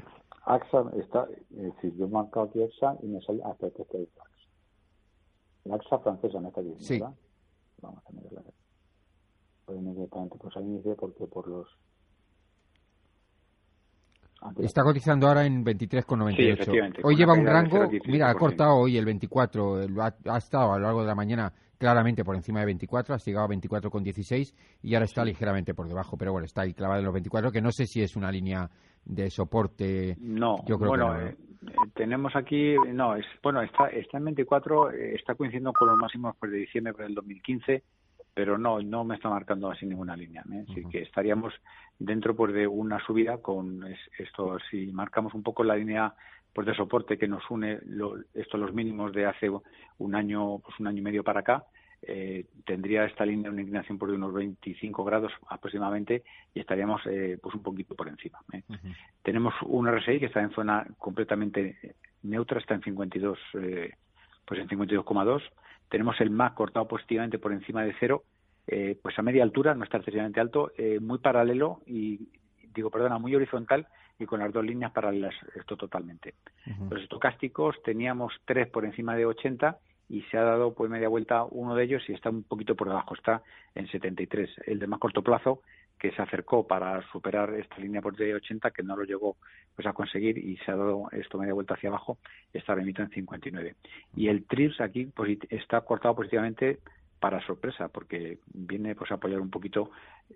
AXA está, es decir, yo he marcado aquí AXA y me sale hasta que está AXA. La AXA francesa me está diciendo, Sí. ¿verdad? Vamos a mirarla. Pues inmediatamente pues al inicio porque por los Está cotizando ahora en 23,98. Sí, hoy lleva un rango, 0,17%. mira, ha cortado hoy el 24, el- ha, ha estado a lo largo de la mañana claramente por encima de 24, ha llegado a 24,16 y ahora está ligeramente por debajo, pero bueno, está ahí clavado en los 24, que no sé si es una línea de soporte. No, yo creo bueno, que no, ¿no? eh, eh, tenemos aquí, no, es, bueno, está, está en 24, eh, está coincidiendo con los máximos pues, de diciembre del 2015, pero no, no me está marcando así ninguna línea. ¿eh? Así que estaríamos dentro pues de una subida con es- esto, si marcamos un poco la línea pues de soporte que nos une lo, esto los mínimos de hace un año, pues un año y medio para acá, eh, tendría esta línea una inclinación por unos 25 grados aproximadamente y estaríamos eh, pues un poquito por encima. ¿eh? Tenemos un RSI que está en zona completamente neutra, está en 52, eh, pues en 52,2. Tenemos el MAC cortado positivamente por encima de cero, eh, pues a media altura, no está excesivamente alto, eh, muy paralelo y digo, perdona, muy horizontal y con las dos líneas paralelas, esto totalmente. Los estocásticos teníamos tres por encima de 80 y se ha dado pues media vuelta uno de ellos y está un poquito por debajo, está en 73. El de más corto plazo que se acercó para superar esta línea por de 80 que no lo llegó pues a conseguir y se ha dado esto media vuelta hacia abajo está mismo en 59 y el TRIPS aquí posit- está cortado positivamente para sorpresa porque viene pues a apoyar un poquito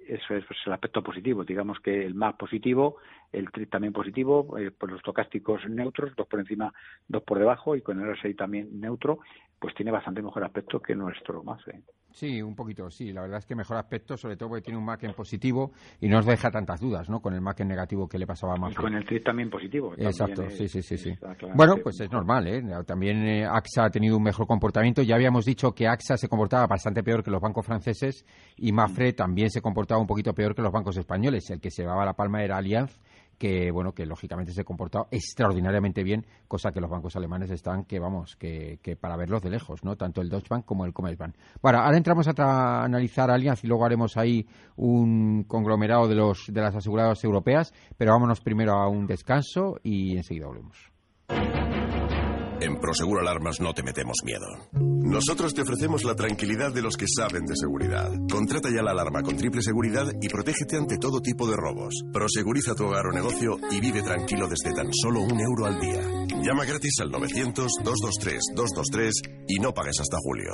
eso es pues, el aspecto positivo digamos que el más positivo el TRIPS también positivo eh, por los estocásticos neutros dos por encima dos por debajo y con el RSI también neutro pues tiene bastante mejor aspecto que nuestro más ¿eh? Sí, un poquito, sí. La verdad es que mejor aspecto, sobre todo porque tiene un Mac en positivo y no nos deja tantas dudas, ¿no? Con el Mac en negativo que le pasaba a y Mafre. con el TRIPS también positivo también Exacto, es- sí, sí, sí, Bueno, pues es normal, ¿eh? También eh, AXA ha tenido un mejor comportamiento. Ya habíamos dicho que AXA se comportaba bastante peor que los bancos franceses y Mafre también se comportaba un poquito peor que los bancos españoles. El que se llevaba la palma era Allianz, que bueno, que lógicamente se comportaba extraordinariamente bien, cosa que los bancos alemanes están que vamos, que, que para verlos de lejos, ¿no? Tanto el Deutsche Bank como el Commerzbank. Bueno, ahora entramos a analizar Allianz y luego haremos ahí un conglomerado de los de las aseguradoras europeas, pero vámonos primero a un descanso y enseguida volvemos. En Prosegur Alarmas no te metemos miedo. Nosotros te ofrecemos la tranquilidad de los que saben de seguridad. Contrata ya la alarma con triple seguridad y protégete ante todo tipo de robos. Proseguriza tu hogar o negocio y vive tranquilo desde tan solo un euro al día. Llama gratis al 900-223-223 y no pagues hasta julio.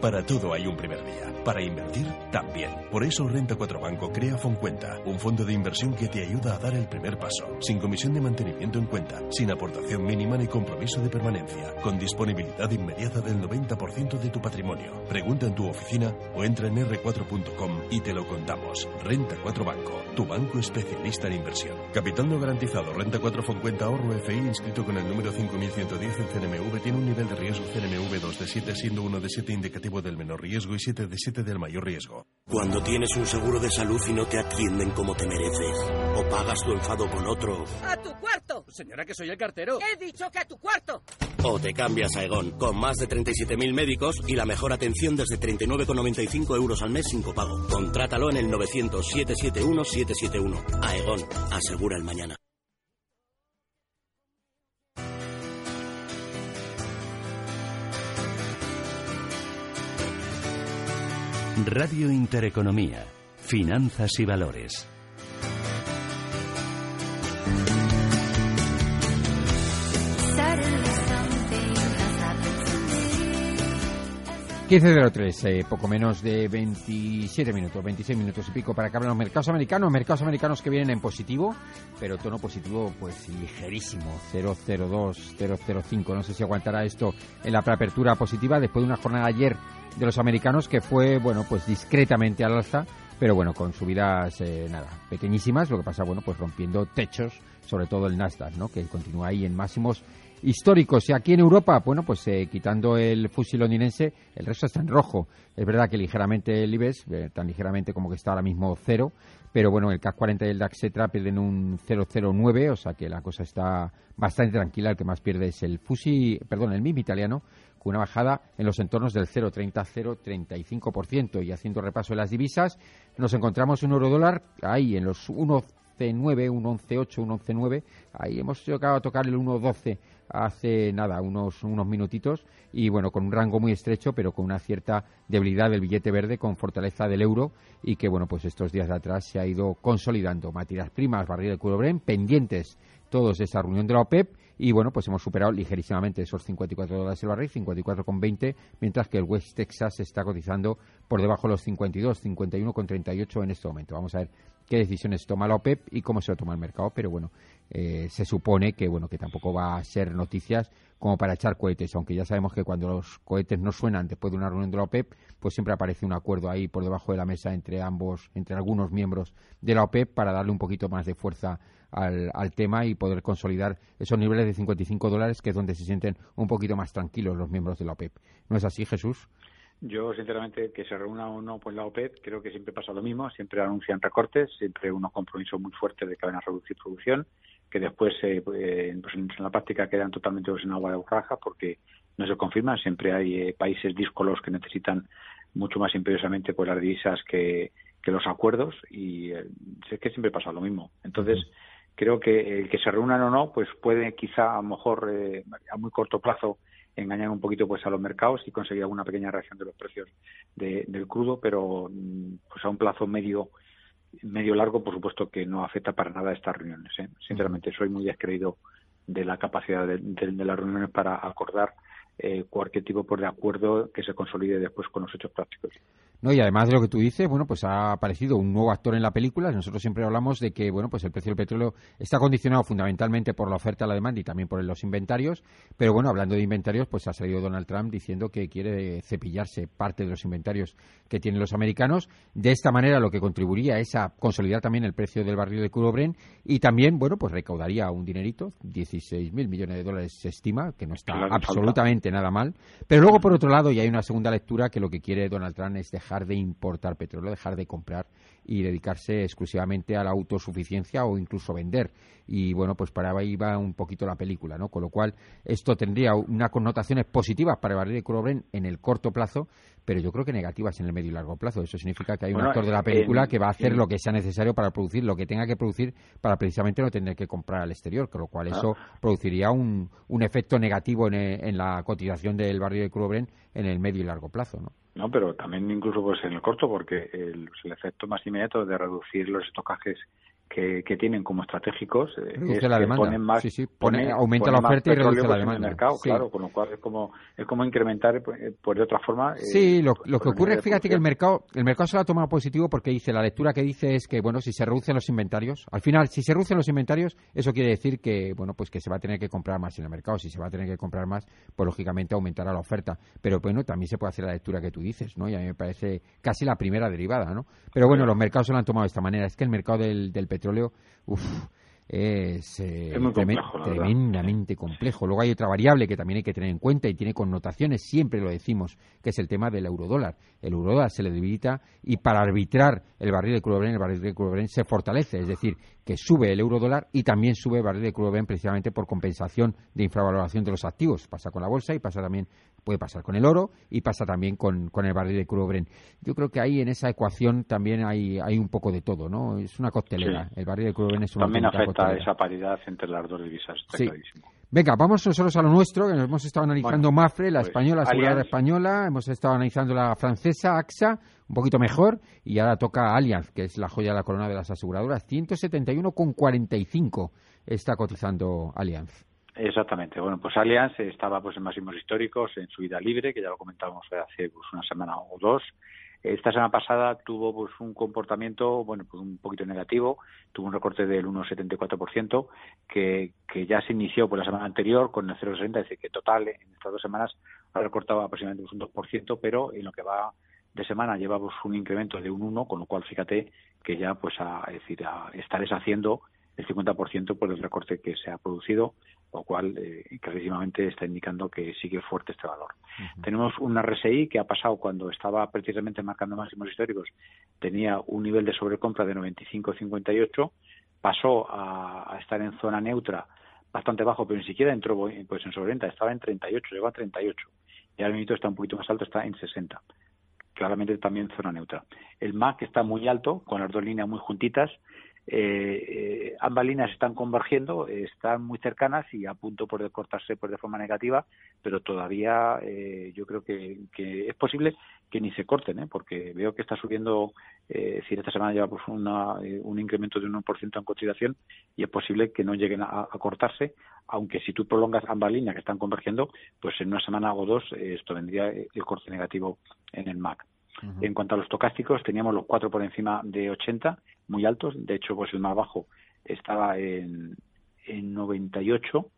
Para todo hay un primer día. Para invertir, también. Por eso Renta 4 Banco crea Foncuenta, un fondo de inversión que te ayuda a dar el primer paso, sin comisión de mantenimiento en cuenta, sin aportación mínima ni compromiso de permanencia, con disponibilidad inmediata del 90% de tu patrimonio. Pregunta en tu oficina o entra en r4.com y te lo contamos. Renta 4 Banco, tu banco especialista en inversión. Capital no garantizado, Renta 4 Foncuenta ahorro FI inscrito con el número 5110 en CNMV tiene un nivel de riesgo CNMV 2 de 7 siendo 1 de 7 indicativo del menor riesgo y 7 de 7 del mayor riesgo. Cuando tienes un seguro de salud y no te atienden como te mereces, o pagas tu enfado con otro, ¡A tu cuarto! Señora, que soy el cartero. He dicho que a tu cuarto. o te cambias a Egon, con más de 37.000 médicos y la mejor atención desde 39,95 euros al mes sin copago. Contrátalo en el 900-771-771. Aegon, asegura el mañana. Radio Intereconomía. Finanzas y valores. 15.03, eh, poco menos de 27 minutos, 26 minutos y pico para que hablen los mercados americanos. Mercados americanos que vienen en positivo, pero tono positivo pues ligerísimo, 002, 005. No sé si aguantará esto en la preapertura positiva después de una jornada ayer de los americanos que fue, bueno, pues discretamente al alza, pero bueno, con subidas, eh, nada, pequeñísimas. Lo que pasa, bueno, pues rompiendo techos, sobre todo el Nasdaq, ¿no? Que continúa ahí en máximos históricos. Y aquí en Europa, bueno, pues eh, quitando el fusil londinense, el resto está en rojo. Es verdad que ligeramente el IBEX, eh, tan ligeramente como que está ahora mismo cero, pero bueno, el CAC 40 y el DAX Etra pierden un 0,09, o sea que la cosa está bastante tranquila. El que más pierde es el fusil, perdón, el MIM italiano, una bajada en los entornos del 0,30-0,35%. Y haciendo repaso de las divisas, nos encontramos un euro dólar ahí en los 1 1.11.9, un 11.8, un 11.9. Ahí hemos llegado a tocar el 1.12 hace nada, unos, unos minutitos. Y bueno, con un rango muy estrecho, pero con una cierta debilidad del billete verde, con fortaleza del euro. Y que bueno, pues estos días de atrás se ha ido consolidando. Materias primas, barril de Curobren, pendientes todos de esa reunión de la OPEP y bueno, pues hemos superado ligerísimamente esos 54 dólares el barril, 54,20, mientras que el West Texas está cotizando por debajo de los 52, 51,38 en este momento. Vamos a ver qué decisiones toma la OPEP y cómo se lo toma el mercado, pero bueno, eh, se supone que bueno que tampoco va a ser noticias como para echar cohetes, aunque ya sabemos que cuando los cohetes no suenan después de una reunión de la OPEP, pues siempre aparece un acuerdo ahí por debajo de la mesa entre ambos, entre algunos miembros de la OPEP para darle un poquito más de fuerza al, tema y poder consolidar esos niveles de 55 dólares, que es donde se sienten un poquito más tranquilos los miembros de la OPEP. ¿No es así, Jesús? Yo, sinceramente, que se reúna o no pues la OPEP, creo que siempre pasa lo mismo, siempre anuncian recortes, siempre unos compromisos muy fuertes de que van a reducir producción, que después eh, pues, en la práctica quedan totalmente en agua de borraja porque no se confirman, siempre hay eh, países díscolos que necesitan mucho más imperiosamente pues las divisas que, que los acuerdos y eh, sé que siempre pasa lo mismo. Entonces, creo que el que se reúnan o no, pues puede quizá a lo mejor eh, a muy corto plazo engañar un poquito pues a los mercados y conseguir alguna pequeña reacción de los precios del crudo, pero mm, pues a un plazo medio medio largo, por supuesto que no afecta para nada a estas reuniones. ¿eh? Sinceramente, soy muy descreído de la capacidad de, de las reuniones para acordar eh, cualquier tipo de acuerdo que se consolide después con los hechos prácticos. No, y además de lo que tú dices, bueno, pues ha aparecido un nuevo actor en la película. Nosotros siempre hablamos de que, bueno, pues el precio del petróleo está condicionado fundamentalmente por la oferta, la demanda y también por los inventarios. Pero bueno, hablando de inventarios, pues ha salido Donald Trump diciendo que quiere cepillarse parte de los inventarios que tienen los americanos. De esta manera, lo que contribuiría es a consolidar también el precio del barril de crudo Brent y también, bueno, pues recaudaría un dinerito, 16.000 millones de dólares se estima, que no está absolutamente nada mal. Pero luego, por otro lado, y hay una segunda lectura que lo que quiere Donald Trump es dejar de importar petróleo, dejar de comprar y dedicarse exclusivamente a la autosuficiencia o incluso vender. Y bueno, pues para ahí va un poquito la película, ¿no? Con lo cual, esto tendría unas connotaciones positivas para el barril de crudo en el corto plazo, pero yo creo que negativas en el medio y largo plazo. Eso significa que hay un actor de la película que va a hacer lo que sea necesario para producir lo que tenga que producir para precisamente no tener que comprar al exterior, con lo cual ah. eso produciría un, un efecto negativo en, en, la cotización del barril de crudo en el medio y largo plazo, ¿no? No, pero también incluso pues en el corto, porque el, el efecto más inmediato de reducir los estocajes que, que tienen como estratégicos es la demanda. más, sí, sí, pone, aumenta la oferta y reduce la pues, demanda. En el mercado, claro, con lo cual es como es como incrementar pues, eh, pues de otra forma. Eh, sí, lo, lo que ocurre, fíjate que el mercado el mercado se lo ha tomado positivo porque dice la lectura que dice es que bueno si se reducen los inventarios, al final si se reducen los inventarios eso quiere decir que bueno pues que se va a tener que comprar más en el mercado, si se va a tener que comprar más pues lógicamente aumentará la oferta, pero bueno también se puede hacer la lectura que tú dices, ¿no? Y a mí me parece casi la primera derivada, ¿no? Pero bueno los mercados se lo han tomado de esta manera, es que el mercado del, del petróleo uf, es, eh, tremendamente complejo. Luego hay otra variable que también hay que tener en cuenta y tiene connotaciones, siempre lo decimos, que es el tema del eurodólar. El eurodólar se le debilita y para arbitrar el barril de crudo el barril de crudo se fortalece, es decir, que sube el eurodólar y también sube el barril de crudo precisamente por compensación de infravaloración de los activos. Pasa con la bolsa y pasa también puede pasar con el oro y pasa también con, con el barril de crudo Yo creo que ahí en esa ecuación también hay, hay un poco de todo, ¿no? Es una costelera. El barril de crudo es una También afecta esa paridad entre las dos divisas. sí. Venga, vamos nosotros a lo nuestro, que hemos estado analizando Mafre, la pues, española, la seguridad española, hemos estado analizando la francesa, AXA, un poquito mejor, y ahora toca Allianz, que es la joya de la corona de las aseguradoras, 171,45 está cotizando Allianz. Exactamente. Bueno, pues Allianz estaba pues en máximos históricos, en su vida libre, que ya lo comentábamos hace pues, una semana o dos. Esta semana pasada tuvo pues un comportamiento, bueno, pues un poquito negativo, tuvo un recorte del 1,74%, que, que ya se inició por la semana anterior con el 0,60, es decir, que total en estas dos semanas ha recortado aproximadamente un 2%, pero en lo que va de semana llevamos un incremento de un 1, con lo cual fíjate que ya pues a, decir, a estar deshaciendo el 50% por el recorte que se ha producido lo cual eh, clarísimamente está indicando que sigue fuerte este valor. Tenemos una RSI que ha pasado cuando estaba precisamente marcando máximos históricos, tenía un nivel de sobrecompra de 95-58, pasó a, estar en zona neutra bastante bajo, pero ni siquiera entró pues en sobreventa, estaba en 38, llegó a 38 y ahora mismo está un poquito más alto, está en 60 claramente también zona neutra. El MAC está muy alto, con las dos líneas muy juntitas, eh, ambas líneas están convergiendo, están muy cercanas y a punto por de cortarse pues, de forma negativa, pero todavía eh, yo creo que, que, es posible que ni se corten, ¿eh? porque veo que está subiendo, eh, decir, esta semana lleva pues, una, un incremento de un 1% en cotización y es posible que no lleguen a, a, cortarse, aunque si tú prolongas ambas líneas que están convergiendo, pues en una semana o dos esto vendría el corte negativo en el MAC. En cuanto a los tocásticos, teníamos los cuatro por encima de 80, muy altos. De hecho, pues el más bajo estaba en, en 98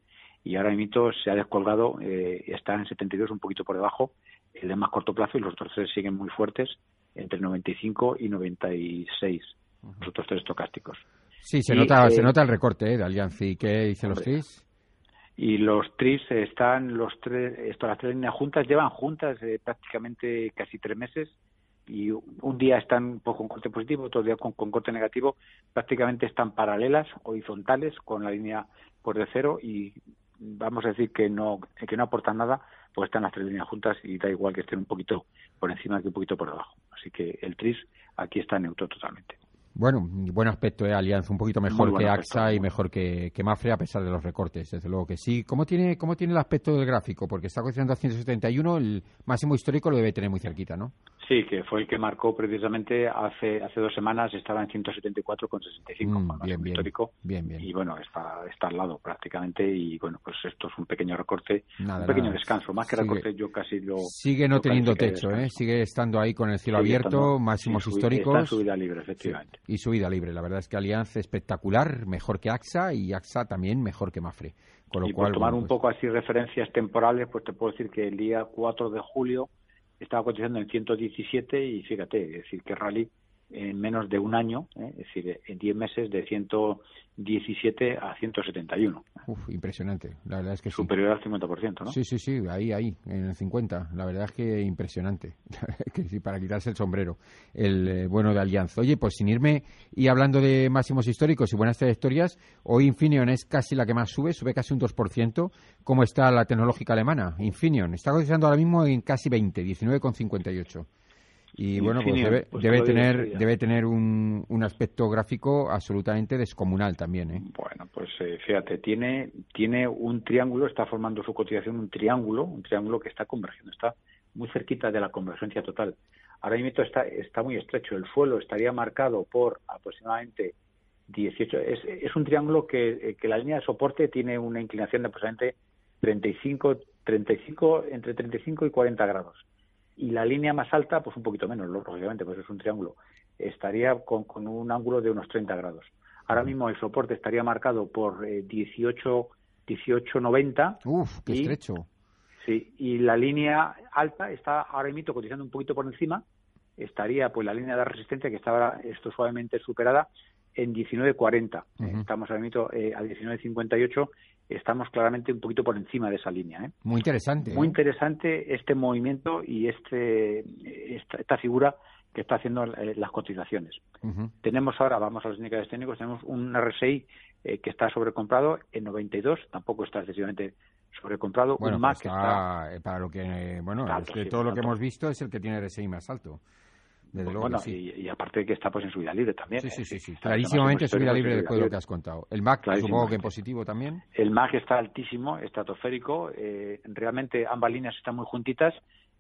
y ahora mismo se ha descolgado, eh, está en 72, un poquito por debajo. El de más corto plazo y los otros tres siguen muy fuertes, entre 95 y 96, los otros tres tocásticos. Sí, se, nota, se eh, nota el recorte eh, de Allianz. ¿Y qué dicen los TRIS? Y los TRIS están, los tres, esto, las tres líneas juntas, llevan juntas prácticamente casi tres meses y un día están pues, con corte positivo, otro día con, corte negativo, prácticamente están paralelas, horizontales, con la línea por de cero y vamos a decir que no que no aportan nada, pues están las tres líneas juntas y da igual que estén un poquito por encima que un poquito por debajo. Así que el TRIS aquí está neutro totalmente. Bueno, buen aspecto de Alianza, un poquito mejor que AXA y mejor que, que, Mafre a pesar de los recortes, desde luego que sí. ¿Cómo tiene, ¿Cómo tiene el aspecto del gráfico? Porque está cotizando a 171, el máximo histórico lo debe tener muy cerquita, ¿no? Sí, que fue el que marcó precisamente hace hace dos semanas, estaba en 174,65, mm, bien, bien, histórico. Bien, bien. Y bueno, está, está al lado prácticamente y bueno, pues esto es un pequeño recorte, un pequeño descanso. Más que recorte yo casi lo... Sigue no teniendo techo, ¿eh? Sigue estando ahí con el cielo abierto, máximos históricos. Está subida libre, efectivamente. y subida libre, la verdad es que Alianza espectacular, mejor que AXA y AXA también mejor que Mafre. Con lo y cual, por tomar un pues poco así referencias temporales, pues te puedo decir que el día 4 de julio estaba cotizando en 117 y fíjate, es decir, que Rally en menos de un año, ¿eh? es decir, en 10 meses de 117 a 171. Uf, impresionante, la verdad es que Superior al 50%, ¿no? Sí, sí, sí, ahí, ahí, en el 50. La verdad es que impresionante, que sí, para quitarse el sombrero, el eh, bueno de Alianza. Oye, pues sin irme y hablando de máximos históricos y buenas trayectorias, hoy Infineon es casi la que más sube, sube casi un 2%. ¿Cómo está la tecnológica alemana? Infineon está cotizando ahora mismo en casi 20, 19,58 y bueno pues debe, pues debe tener debe tener un, un, aspecto gráfico absolutamente descomunal también ¿eh? bueno pues eh, fíjate tiene tiene un triángulo está formando su cotización un triángulo un triángulo que está convergiendo está muy cerquita de la convergencia total. Ahora mismo está está muy estrecho el suelo estaría marcado por aproximadamente 18 es, es un triángulo que, eh, que la línea de soporte tiene una inclinación de aproximadamente 35 35 entre 35 y 40 grados y la línea más alta, pues un poquito menos, lógicamente, pues es un triángulo, estaría con, con un ángulo de unos 30 grados. Ahora mismo el soporte estaría marcado por eh, 18, 18,90. Uf, qué estrecho. Sí, y la línea alta está ahora mismo cotizando un poquito por encima, estaría pues la línea de resistencia que está esto suavemente superada en 19.40. Estamos ahora mismo eh, a 19.58 estamos claramente un poquito por encima de esa línea. ¿eh? Muy interesante. Muy ¿eh? interesante este movimiento y este esta, figura que está haciendo eh, las cotizaciones. Tenemos ahora, vamos a los indicadores técnicos, tenemos un RSI eh, que está sobrecomprado en 92, tampoco está excesivamente sobrecomprado. Bueno, un MAC pues está, está, para lo que, bueno, es que todo lo que hemos visto es el que tiene RSI más alto. Desde luego bueno, sí. y, y, aparte que está pues en subida libre también. Sí, sí, sí, sí. clarísimamente subida libre después de lo que has contado. El MAC supongo que en positivo también. El MAC está altísimo, estratosférico. Eh, realmente ambas líneas están muy juntitas.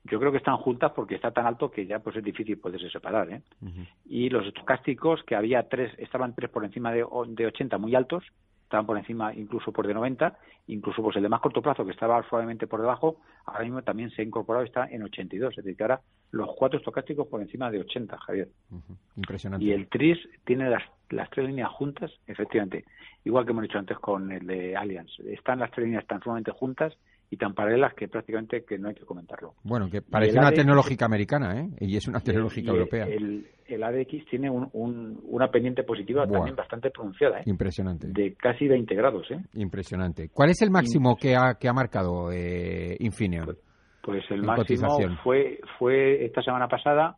Yo creo que están juntas porque está tan alto que ya pues es difícil poderse separar. ¿eh? Uh -huh. Y los estocásticos, que había tres, estaban tres por encima de, de 80 muy altos, estaban por encima incluso por de 90, incluso pues el de más corto plazo que estaba suavemente por debajo, ahora mismo también se ha incorporado, está en 82, es decir, que ahora los cuatro estocásticos por encima de 80, Javier. Uh -huh. Impresionante. Y el TRIS tiene las, las tres líneas juntas, efectivamente, igual que hemos dicho antes con el de Allianz, están las tres líneas tan sumamente juntas y tan paralelas que prácticamente que no hay que comentarlo. Bueno, que parece una ADX, tecnológica americana, ¿eh? Y es una tecnológica el, europea. El, el, ADX tiene un, un, una pendiente positiva Buah. también bastante pronunciada, ¿eh? Impresionante. De casi 20 grados, ¿eh? Impresionante. ¿Cuál es el máximo que ha, que ha marcado eh, Infineon? Pues, pues el máximo fue, fue esta semana pasada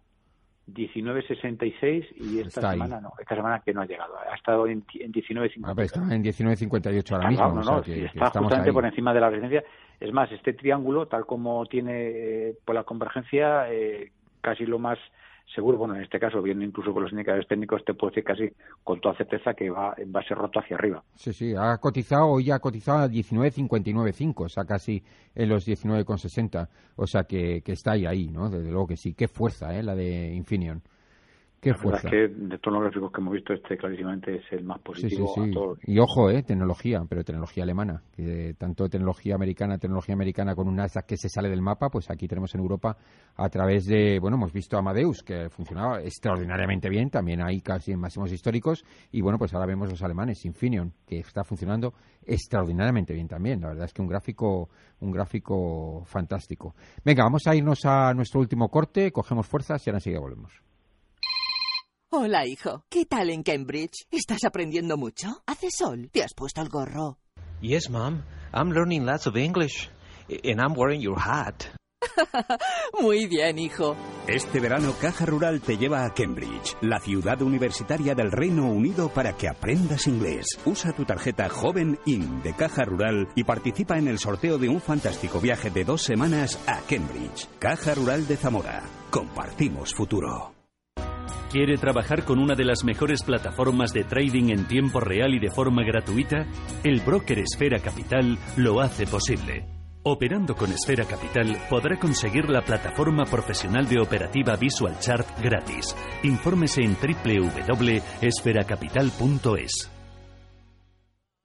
19.66 y esta Está semana ahí. no, esta semana que no ha llegado, ha estado en, en 19.58. Ah, está en 19.58 ahora mismo. No, no, o sea, no, que, está justamente ahí. por encima de la resistencia. Es más, este triángulo, tal como tiene eh, por la convergencia, eh, casi lo más seguro, bueno, en este caso, viendo incluso con los indicadores técnicos, te puedo decir casi con toda certeza que va, va a ser roto hacia arriba. Sí, sí, ha cotizado, hoy ha cotizado a 19.59.5, o sea, casi en los 19,60, o sea, que, que está ahí, ahí, ¿no? Desde luego que sí, qué fuerza, ¿eh? La de Infineon. Qué la verdad es que de todos los gráficos que hemos visto, este clarísimamente es el más Sí, positivo sí, a sí. todos. Y ojo, eh, tecnología, pero tecnología alemana. Que tanto tecnología americana, tecnología americana con un Nasdaq que se sale del mapa, pues aquí tenemos en Europa a través de, bueno, hemos visto Amadeus, que funcionaba extraordinariamente bien, también ahí casi en máximos históricos, y bueno, pues ahora vemos los alemanes, Infineon, que está funcionando extraordinariamente bien también. La verdad es que un gráfico, un gráfico fantástico. Venga, vamos a irnos a nuestro último corte, cogemos fuerzas y ahora enseguida volvemos. Hola, hijo. ¿Qué tal en Cambridge? ¿Estás aprendiendo mucho? ¿Hace sol? ¿Te has puesto el gorro? Yes, Mom. I'm learning lots of English. And I'm wearing your hat. Muy bien, hijo. Este verano Caja Rural te lleva a Cambridge, la ciudad universitaria del Reino Unido para que aprendas inglés. Usa tu tarjeta Joven IN de Caja Rural y participa en el sorteo de un fantástico viaje de dos semanas a Cambridge. Caja Rural de Zamora. Compartimos futuro. ¿Quiere trabajar con una de las mejores plataformas de trading en tiempo real y de forma gratuita? El broker Esfera Capital lo hace posible. Operando con Esfera Capital podrá conseguir la plataforma profesional de operativa Visual Chart gratis. Infórmese en www.esferacapital.es.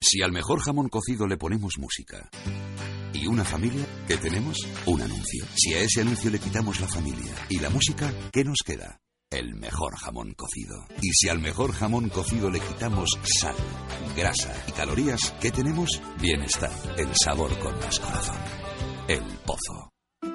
Si al mejor jamón cocido le ponemos música y una familia, ¿qué tenemos? Un anuncio. Si a ese anuncio le quitamos la familia y la música, ¿qué nos queda? El mejor jamón cocido. Y si al mejor jamón cocido le quitamos sal, grasa y calorías, ¿qué tenemos? Bienestar. El sabor con más corazón. El pozo.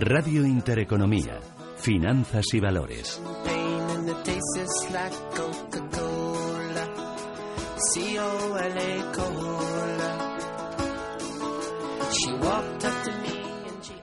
Radio Intereconomía. Finanzas y valores.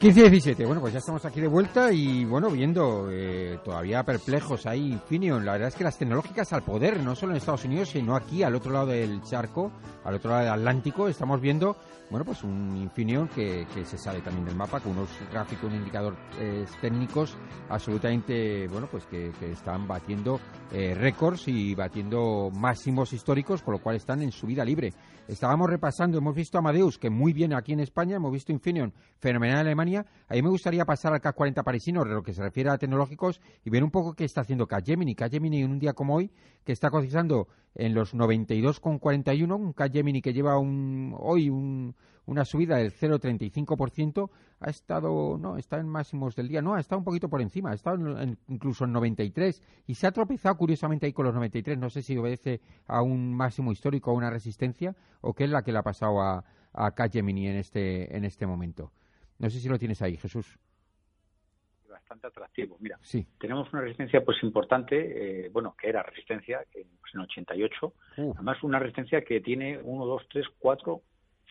15-17, bueno, pues ya estamos aquí de vuelta y bueno, viendo eh, todavía perplejos ahí Infineon. La verdad es que las tecnológicas al poder, no solo en Estados Unidos, sino aquí al otro lado del charco, al otro lado del Atlántico, estamos viendo, bueno, pues un Infineon que, que se sale también del mapa, con unos gráficos, unos indicadores eh, técnicos absolutamente, bueno, pues que, que están batiendo eh, récords y batiendo máximos históricos, con lo cual están en subida libre. Estábamos repasando, hemos visto Amadeus, que muy bien aquí en España, hemos visto Infineon, fenomenal en Alemania. A mí me gustaría pasar al CAC 40 parisino, de lo que se refiere a tecnológicos, y ver un poco qué está haciendo Capgemini. Capgemini en un día como hoy, que está cotizando en los 92,41, un Capgemini que lleva un, hoy un, una subida del 0,35%, ha estado, no, está en máximos del día, no, ha estado un poquito por encima, ha estado en- incluso en 93 y se ha tropezado curiosamente ahí con los 93, no sé si obedece a un máximo histórico, a una resistencia, o qué es la que le ha pasado a, a en este, en este momento. No sé si lo tienes ahí, Jesús. Bastante atractivo. Mira, Sí. tenemos una resistencia pues importante, eh, bueno, que era resistencia eh, pues, en 88, además una resistencia que tiene 1, 2, 3, 4,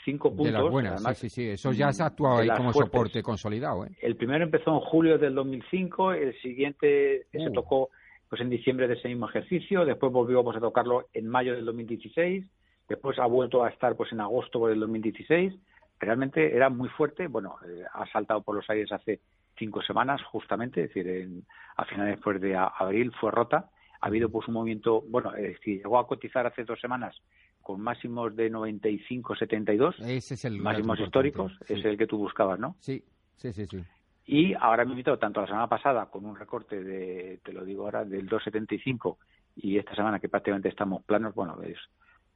5 puntos. de las buenas, además, sí, sí, sí. Eso ya se ha actuado ahí como fuertes. soporte consolidado, ¿eh? El primero empezó en julio del 2005, el siguiente se Uh. tocó pues en diciembre de ese mismo ejercicio, después volvimos a tocarlo en mayo del 2016, después ha vuelto a estar pues en agosto del 2016. Realmente era muy fuerte, bueno, eh, ha saltado por los aires hace cinco semanas justamente, es decir, en- a finales después de a- abril fue rota. Ha habido pues un movimiento, bueno, es decir, llegó a cotizar hace dos semanas con máximos de 95-72, Ese es el máximos históricos, importante, es sí. el que tú buscabas, ¿no? Sí, sí, sí, sí. Y ahora me invitado tanto la semana pasada con un recorte de, te lo digo ahora, del 2,75 y esta semana que prácticamente estamos planos, bueno, es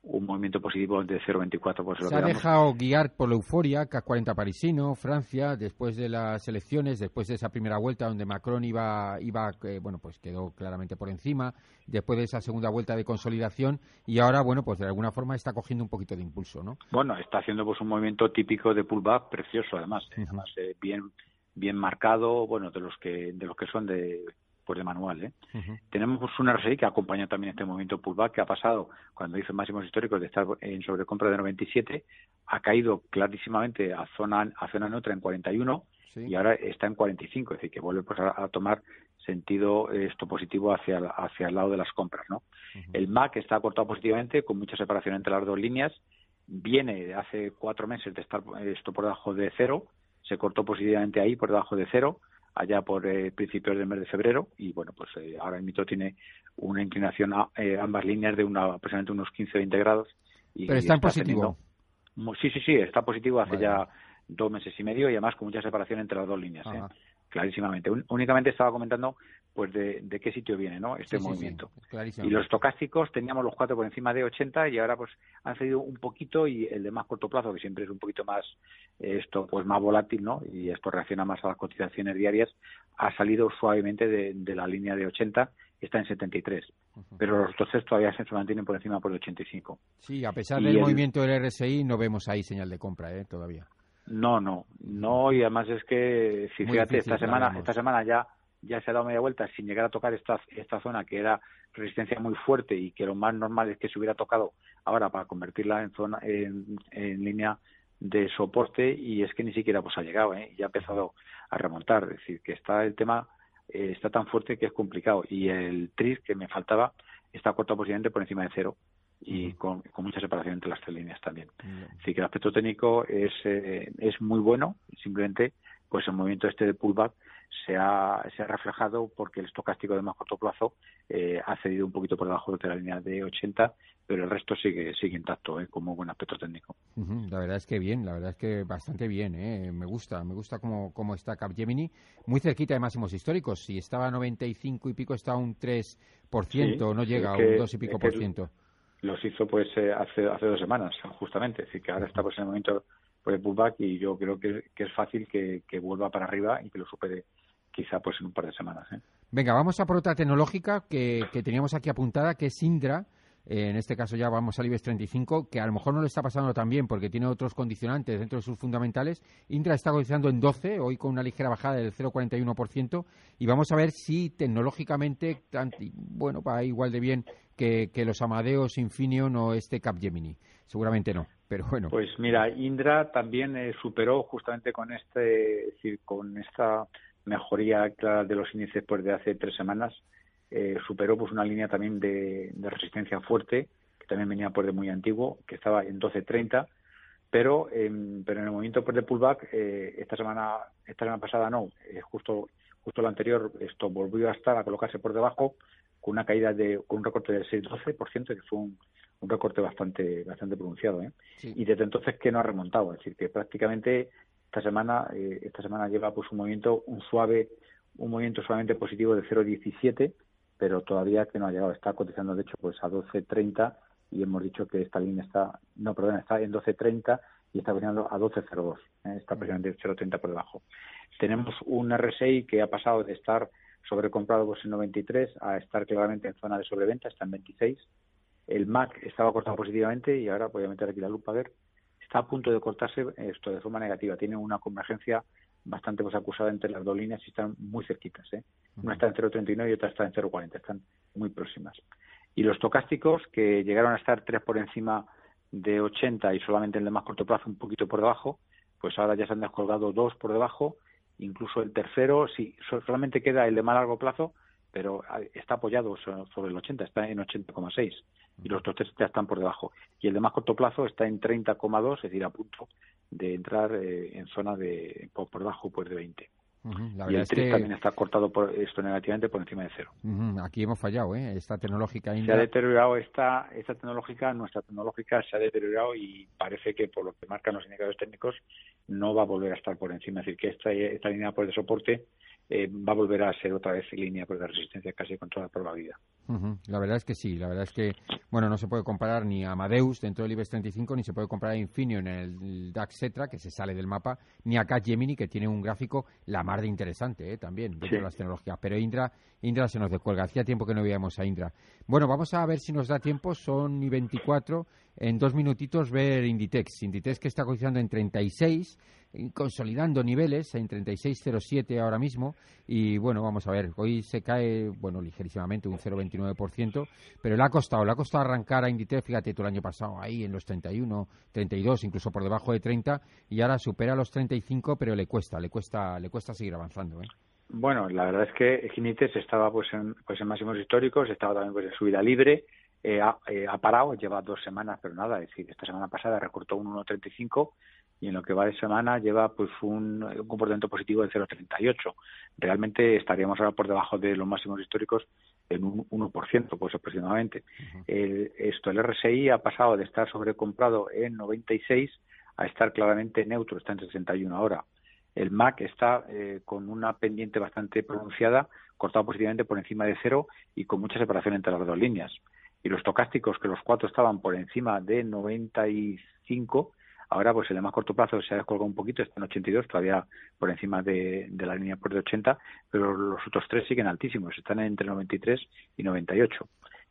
un movimiento positivo de 0,24 por eso Se ha dejado guiar por la euforia, CAC 40 parisino, Francia, después de las elecciones, después de esa primera vuelta donde Macron iba, iba eh, bueno, pues quedó claramente por encima, después de esa segunda vuelta de consolidación y ahora, bueno, pues de alguna forma está cogiendo un poquito de impulso, ¿no? Bueno, está haciendo pues un movimiento típico de pullback precioso además, eh, además eh, bien bien marcado, bueno, de los que de los que son de pues de manual. ¿eh? Tenemos un RSI que acompaña también este movimiento pullback que ha pasado cuando hizo máximos históricos de estar en sobrecompra de 97, ha caído clarísimamente a zona a zona neutra en 41 y ahora está en 45, es decir, que vuelve pues, a, tomar sentido esto positivo hacia, hacia el lado de las compras. ¿no? El MAC está cortado positivamente con mucha separación entre las dos líneas, viene de hace cuatro meses de estar esto por debajo de cero, se cortó positivamente ahí por debajo de cero, allá por eh, principios del mes de febrero y bueno pues eh, ahora el mito tiene una inclinación a eh, ambas líneas de una aproximadamente unos 15-20 grados y, pero está, en positivo. sí sí sí está positivo hace ya dos meses y medio y además con mucha separación entre las dos líneas clarísimamente. Únicamente estaba comentando pues de, de qué sitio viene no este movimiento. y los estocásticos teníamos los cuatro por encima de 80 y ahora pues han cedido un poquito y el de más corto plazo que siempre es un poquito más esto pues más volátil no y esto reacciona más a las cotizaciones diarias ha salido suavemente de, la línea de 80 y está en 73 pero los otros todavía se mantienen por encima por el 85 sí a pesar del movimiento del RSI no vemos ahí señal de compra ¿eh? todavía. No no. No y además es que si fíjate esta semana esta semana ya ya se ha dado media vuelta sin llegar a tocar esta, esta zona que era resistencia muy fuerte y que lo más normal es que se hubiera tocado ahora para convertirla en zona en, línea de soporte y es que ni siquiera pues ha llegado ¿eh? y ha empezado a remontar. Es decir que está el tema eh, está tan fuerte que es complicado. Y el tris que me faltaba está cortado posiblemente por encima de cero y con, con, mucha separación entre las tres líneas también. Así que el aspecto técnico es, eh, es muy bueno, simplemente pues el movimiento este de pullback se ha, se ha reflejado porque el estocástico de más corto plazo eh, ha cedido un poquito por debajo de la línea de 80, pero el resto sigue sigue intacto ¿eh? como buen aspecto técnico. La verdad es que bien, la verdad es que bastante bien. ¿eh? Me gusta, me gusta cómo, cómo está Capgemini, muy cerquita de máximos históricos. Si estaba a 95 y pico, está a un 3%, no llega a un 2 y pico por ciento. Los hizo pues eh, hace, hace dos semanas, justamente. Es decir, que ahora está pues, en el momento pues, de pullback y yo creo que, que es fácil que, que vuelva para arriba y que lo supere quizá pues en un par de semanas. ¿eh? Venga, vamos a por otra tecnológica que, que teníamos aquí apuntada, que es Indra. Eh, en este caso ya vamos al IBEX 35, que a lo mejor no le está pasando tan bien porque tiene otros condicionantes dentro de sus fundamentales. Indra está cotizando en 12, hoy con una ligera bajada del 0,41%, y vamos a ver si tecnológicamente, bueno, va igual de bien que, que los Amadeus, Infineon o este Capgemini. Seguramente no, pero bueno. Pues mira, Indra también eh, superó justamente con este, con esta mejoría clara de los índices pues de hace tres semanas eh, superó pues una línea también de, resistencia fuerte que también venía pues de muy antiguo que estaba en 12.30 pero pero en el momento pues de pullback eh, esta semana esta semana pasada no eh, justo justo lo anterior esto volvió a estar a colocarse por debajo con una caída de con un recorte del 6.12% que fue un, un recorte bastante bastante pronunciado ¿eh? y desde entonces que no ha remontado es decir que prácticamente esta semana eh, esta semana lleva pues un movimiento un suave un movimiento suavemente positivo de 0.17 pero todavía que no ha llegado. Está cotizando de hecho pues a 12.30 y hemos dicho que esta línea está no perdón está en 12.30 y está cotizando a 12.02 ¿eh? está precisamente 0.30 por debajo. Tenemos un RSI que ha pasado de estar sobrecomprado pues en 93 a estar claramente en zona de sobreventa está en 26 el MAC estaba cortado positivamente y ahora voy a meter aquí la lupa a ver. Está a punto de cortarse esto de forma negativa. Tiene una convergencia bastante pues, acusada entre las dos líneas y están muy cerquitas. ¿eh? Una está en 0,39 y otra está en 0,40. Están muy próximas. Y los tocásticos, que llegaron a estar tres por encima de 80 y solamente el de más corto plazo un poquito por debajo, pues ahora ya se han descolgado dos por debajo. Incluso el tercero, sí, solamente queda el de más largo plazo, pero está apoyado sobre el 80, está en 80,6 y los otros ya están por debajo. Y el de más corto plazo está en 30,2, es decir, a punto de entrar eh, en zona de por, debajo pues de 20. y el TRIS también está cortado por esto negativamente por encima de cero. Aquí hemos fallado, ¿eh? Esta tecnológica. Se ha deteriorado esta, esta tecnológica, nuestra tecnológica se ha deteriorado y parece que por lo que marcan los indicadores técnicos no va a volver a estar por encima. Es decir, que esta, esta línea por de soporte eh, va a volver a ser otra vez línea por de resistencia casi con toda probabilidad. La verdad es que sí, la verdad es que bueno no se puede comparar ni a Amadeus dentro del IBEX 35 ni se puede comparar a Infineon en el DAX Cetra que se sale del mapa ni a Gemini que tiene un gráfico la mar de interesante ¿eh? también dentro de las tecnologías. Pero Indra Indra se nos descuelga. Hacía tiempo que no veíamos a Indra. Bueno vamos a ver si nos da tiempo. Son y 24 en dos minutitos ver Inditex. Inditex que está cotizando en 36, eh, consolidando niveles en 36,07 ahora mismo. Y bueno, vamos a ver, hoy se cae, bueno, ligerísimamente, un 0,29%, pero le ha costado, le ha costado arrancar a Inditex, fíjate, todo el año pasado ahí en los 31, 32, incluso por debajo de 30, y ahora supera los 35, pero le cuesta, le cuesta, le cuesta seguir avanzando, ¿eh? Bueno, la verdad es que Inditex estaba pues en, pues en máximos históricos, estaba también pues en subida libre, eh, ha, eh, ha, parado, lleva dos semanas, pero nada, es decir, esta semana pasada recortó un 1,35 y en lo que va de semana lleva pues un, un comportamiento positivo de 0,38. Realmente estaríamos ahora por debajo de los máximos históricos en un 1%, pues aproximadamente. Uh -huh. el, esto, el RSI ha pasado de estar sobrecomprado en 96 a estar claramente neutro, está en 61 ahora. El MAC está eh, con una pendiente bastante pronunciada, cortado positivamente por encima de cero y con mucha separación entre las dos líneas y los tocásticos, que los cuatro estaban por encima de 95, ahora pues el de más corto plazo se ha descolgado un poquito, está en 82, todavía por encima de, la línea por de 80, pero los otros tres siguen altísimos, están entre 93 y 98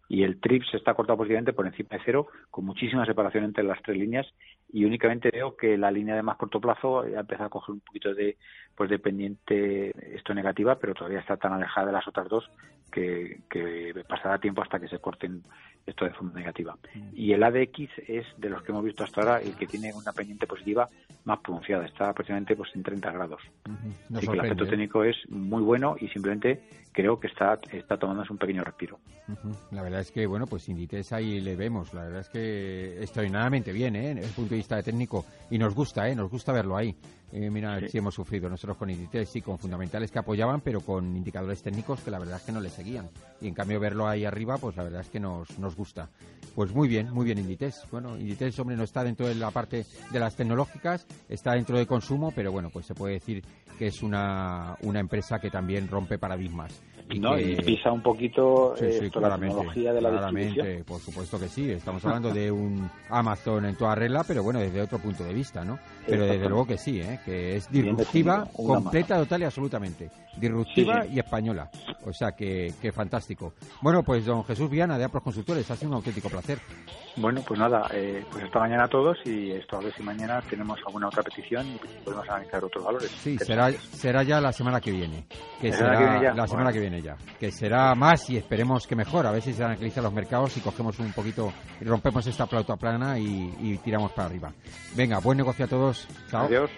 y el TRIPS está cortado positivamente por encima de cero, con muchísima separación entre las tres líneas, y únicamente veo que la línea de más corto plazo ha empezado a coger un poquito de, pues de pendiente esto negativa, pero todavía está tan alejada de las otras dos que, que pasará tiempo hasta que se corten esto de forma negativa. Y el ADX es de los que hemos visto hasta ahora el que tiene una pendiente positiva más pronunciada, está aproximadamente pues en 30 grados. Uh -huh. Así que el aspecto técnico es muy bueno y simplemente creo que está, está tomándose un pequeño respiro. Uh -huh. La verdad es que, bueno, pues Inditex ahí le vemos, la verdad es que extraordinariamente bien, ¿eh? Desde el punto de vista técnico, y nos gusta, ¿eh? Nos gusta verlo ahí. Eh, mira, sí. sí. hemos sufrido nosotros con Inditex, y con fundamentales que apoyaban, pero con indicadores técnicos que la verdad es que no le seguían. Y en cambio verlo ahí arriba, pues la verdad es que nos, nos gusta. Pues muy bien, muy bien Inditex. Bueno, Inditex, hombre, no está dentro de la parte de las tecnológicas, está dentro de consumo, pero bueno, pues se puede decir que es una, una empresa que también rompe paradigmas. Y, no, que... y pisa un poquito sí, sí, esto, la tecnología de la claramente, por supuesto que sí. Estamos hablando de un Amazon en toda regla, pero bueno, desde otro punto de vista, ¿no? Pero desde luego que sí, ¿eh? que es disruptiva, completa, total y absolutamente. Disruptiva sí, y española. O sea, que, que, fantástico. Bueno, pues don Jesús Viana de Apros Consultores, ha sido un auténtico placer. Bueno, pues nada, eh, pues esta mañana a todos y esto a ver si mañana tenemos alguna otra petición y podemos analizar otros valores. Sí, será, será ya la semana que viene. Que será la semana que viene ya. Que será más y esperemos que mejor. A ver si se analizan los mercados y cogemos un poquito y rompemos esta flauta plana y, y tiramos para arriba. Venga, buen negocio a todos. Chao. Adiós.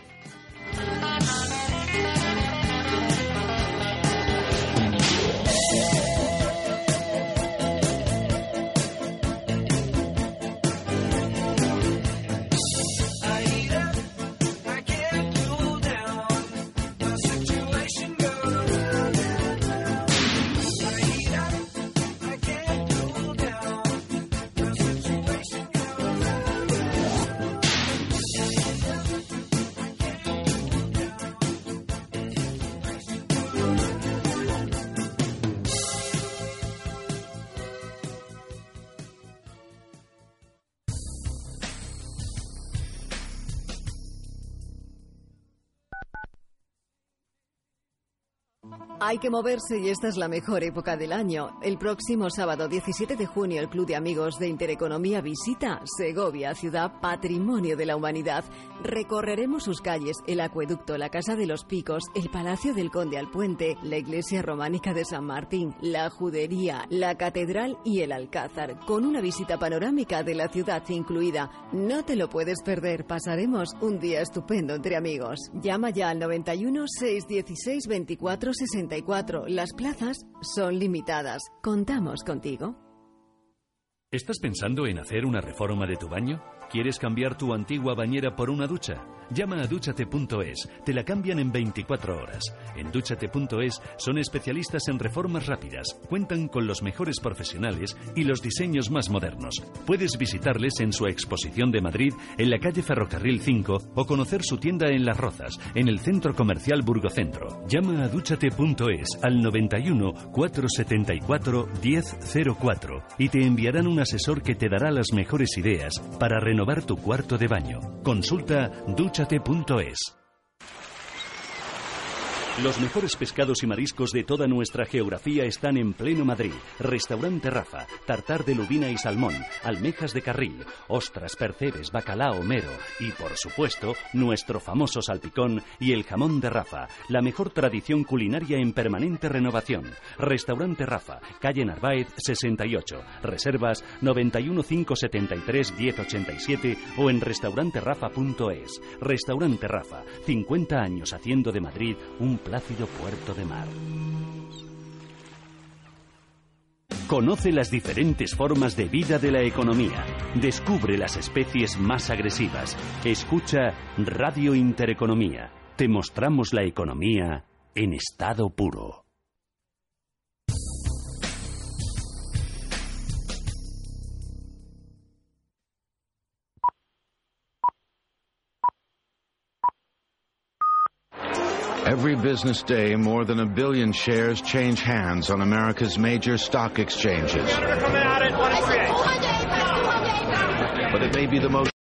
Hay que moverse y esta es la mejor época del año. El próximo sábado 17 de junio el Club de Amigos de Intereconomía visita Segovia, ciudad patrimonio de la humanidad. Recorreremos sus calles, el acueducto, la Casa de los Picos, el Palacio del Conde al Puente, la Iglesia Románica de San Martín, la Judería, la Catedral y el Alcázar, con una visita panorámica de la ciudad incluida. No te lo puedes perder, pasaremos un día estupendo entre amigos. Llama ya al 91 616 24 64 las plazas son limitadas. Contamos contigo. ¿Estás pensando en hacer una reforma de tu baño? ¿Quieres cambiar tu antigua bañera por una ducha? Llama a duchate.es, te la cambian en 24 horas. En duchate.es son especialistas en reformas rápidas, cuentan con los mejores profesionales y los diseños más modernos. Puedes visitarles en su exposición de Madrid, en la calle Ferrocarril 5 o conocer su tienda en Las Rozas, en el Centro Comercial Burgocentro. Llama a duchate.es al 91 474 1004 y te enviarán un asesor que te dará las mejores ideas para renovar tu cuarto de baño. Consulta duchate.es. Los mejores pescados y mariscos de toda nuestra geografía están en pleno Madrid. Restaurante Rafa, tartar de lubina y salmón, almejas de carril, ostras, percebes, bacalao, mero y, por supuesto, nuestro famoso salpicón y el jamón de Rafa, la mejor tradición culinaria en permanente renovación. Restaurante Rafa, calle Narváez 68. Reservas 91 573 1087 o en restauranterafa.es. Restaurante Rafa, 50 años haciendo de Madrid un plácido puerto de mar. Conoce las diferentes formas de vida de la economía. Descubre las especies más agresivas. Escucha Radio Intereconomía. Te mostramos la economía en estado puro. Every business day, more than a billion shares change hands on America's major stock exchanges. But it may be the most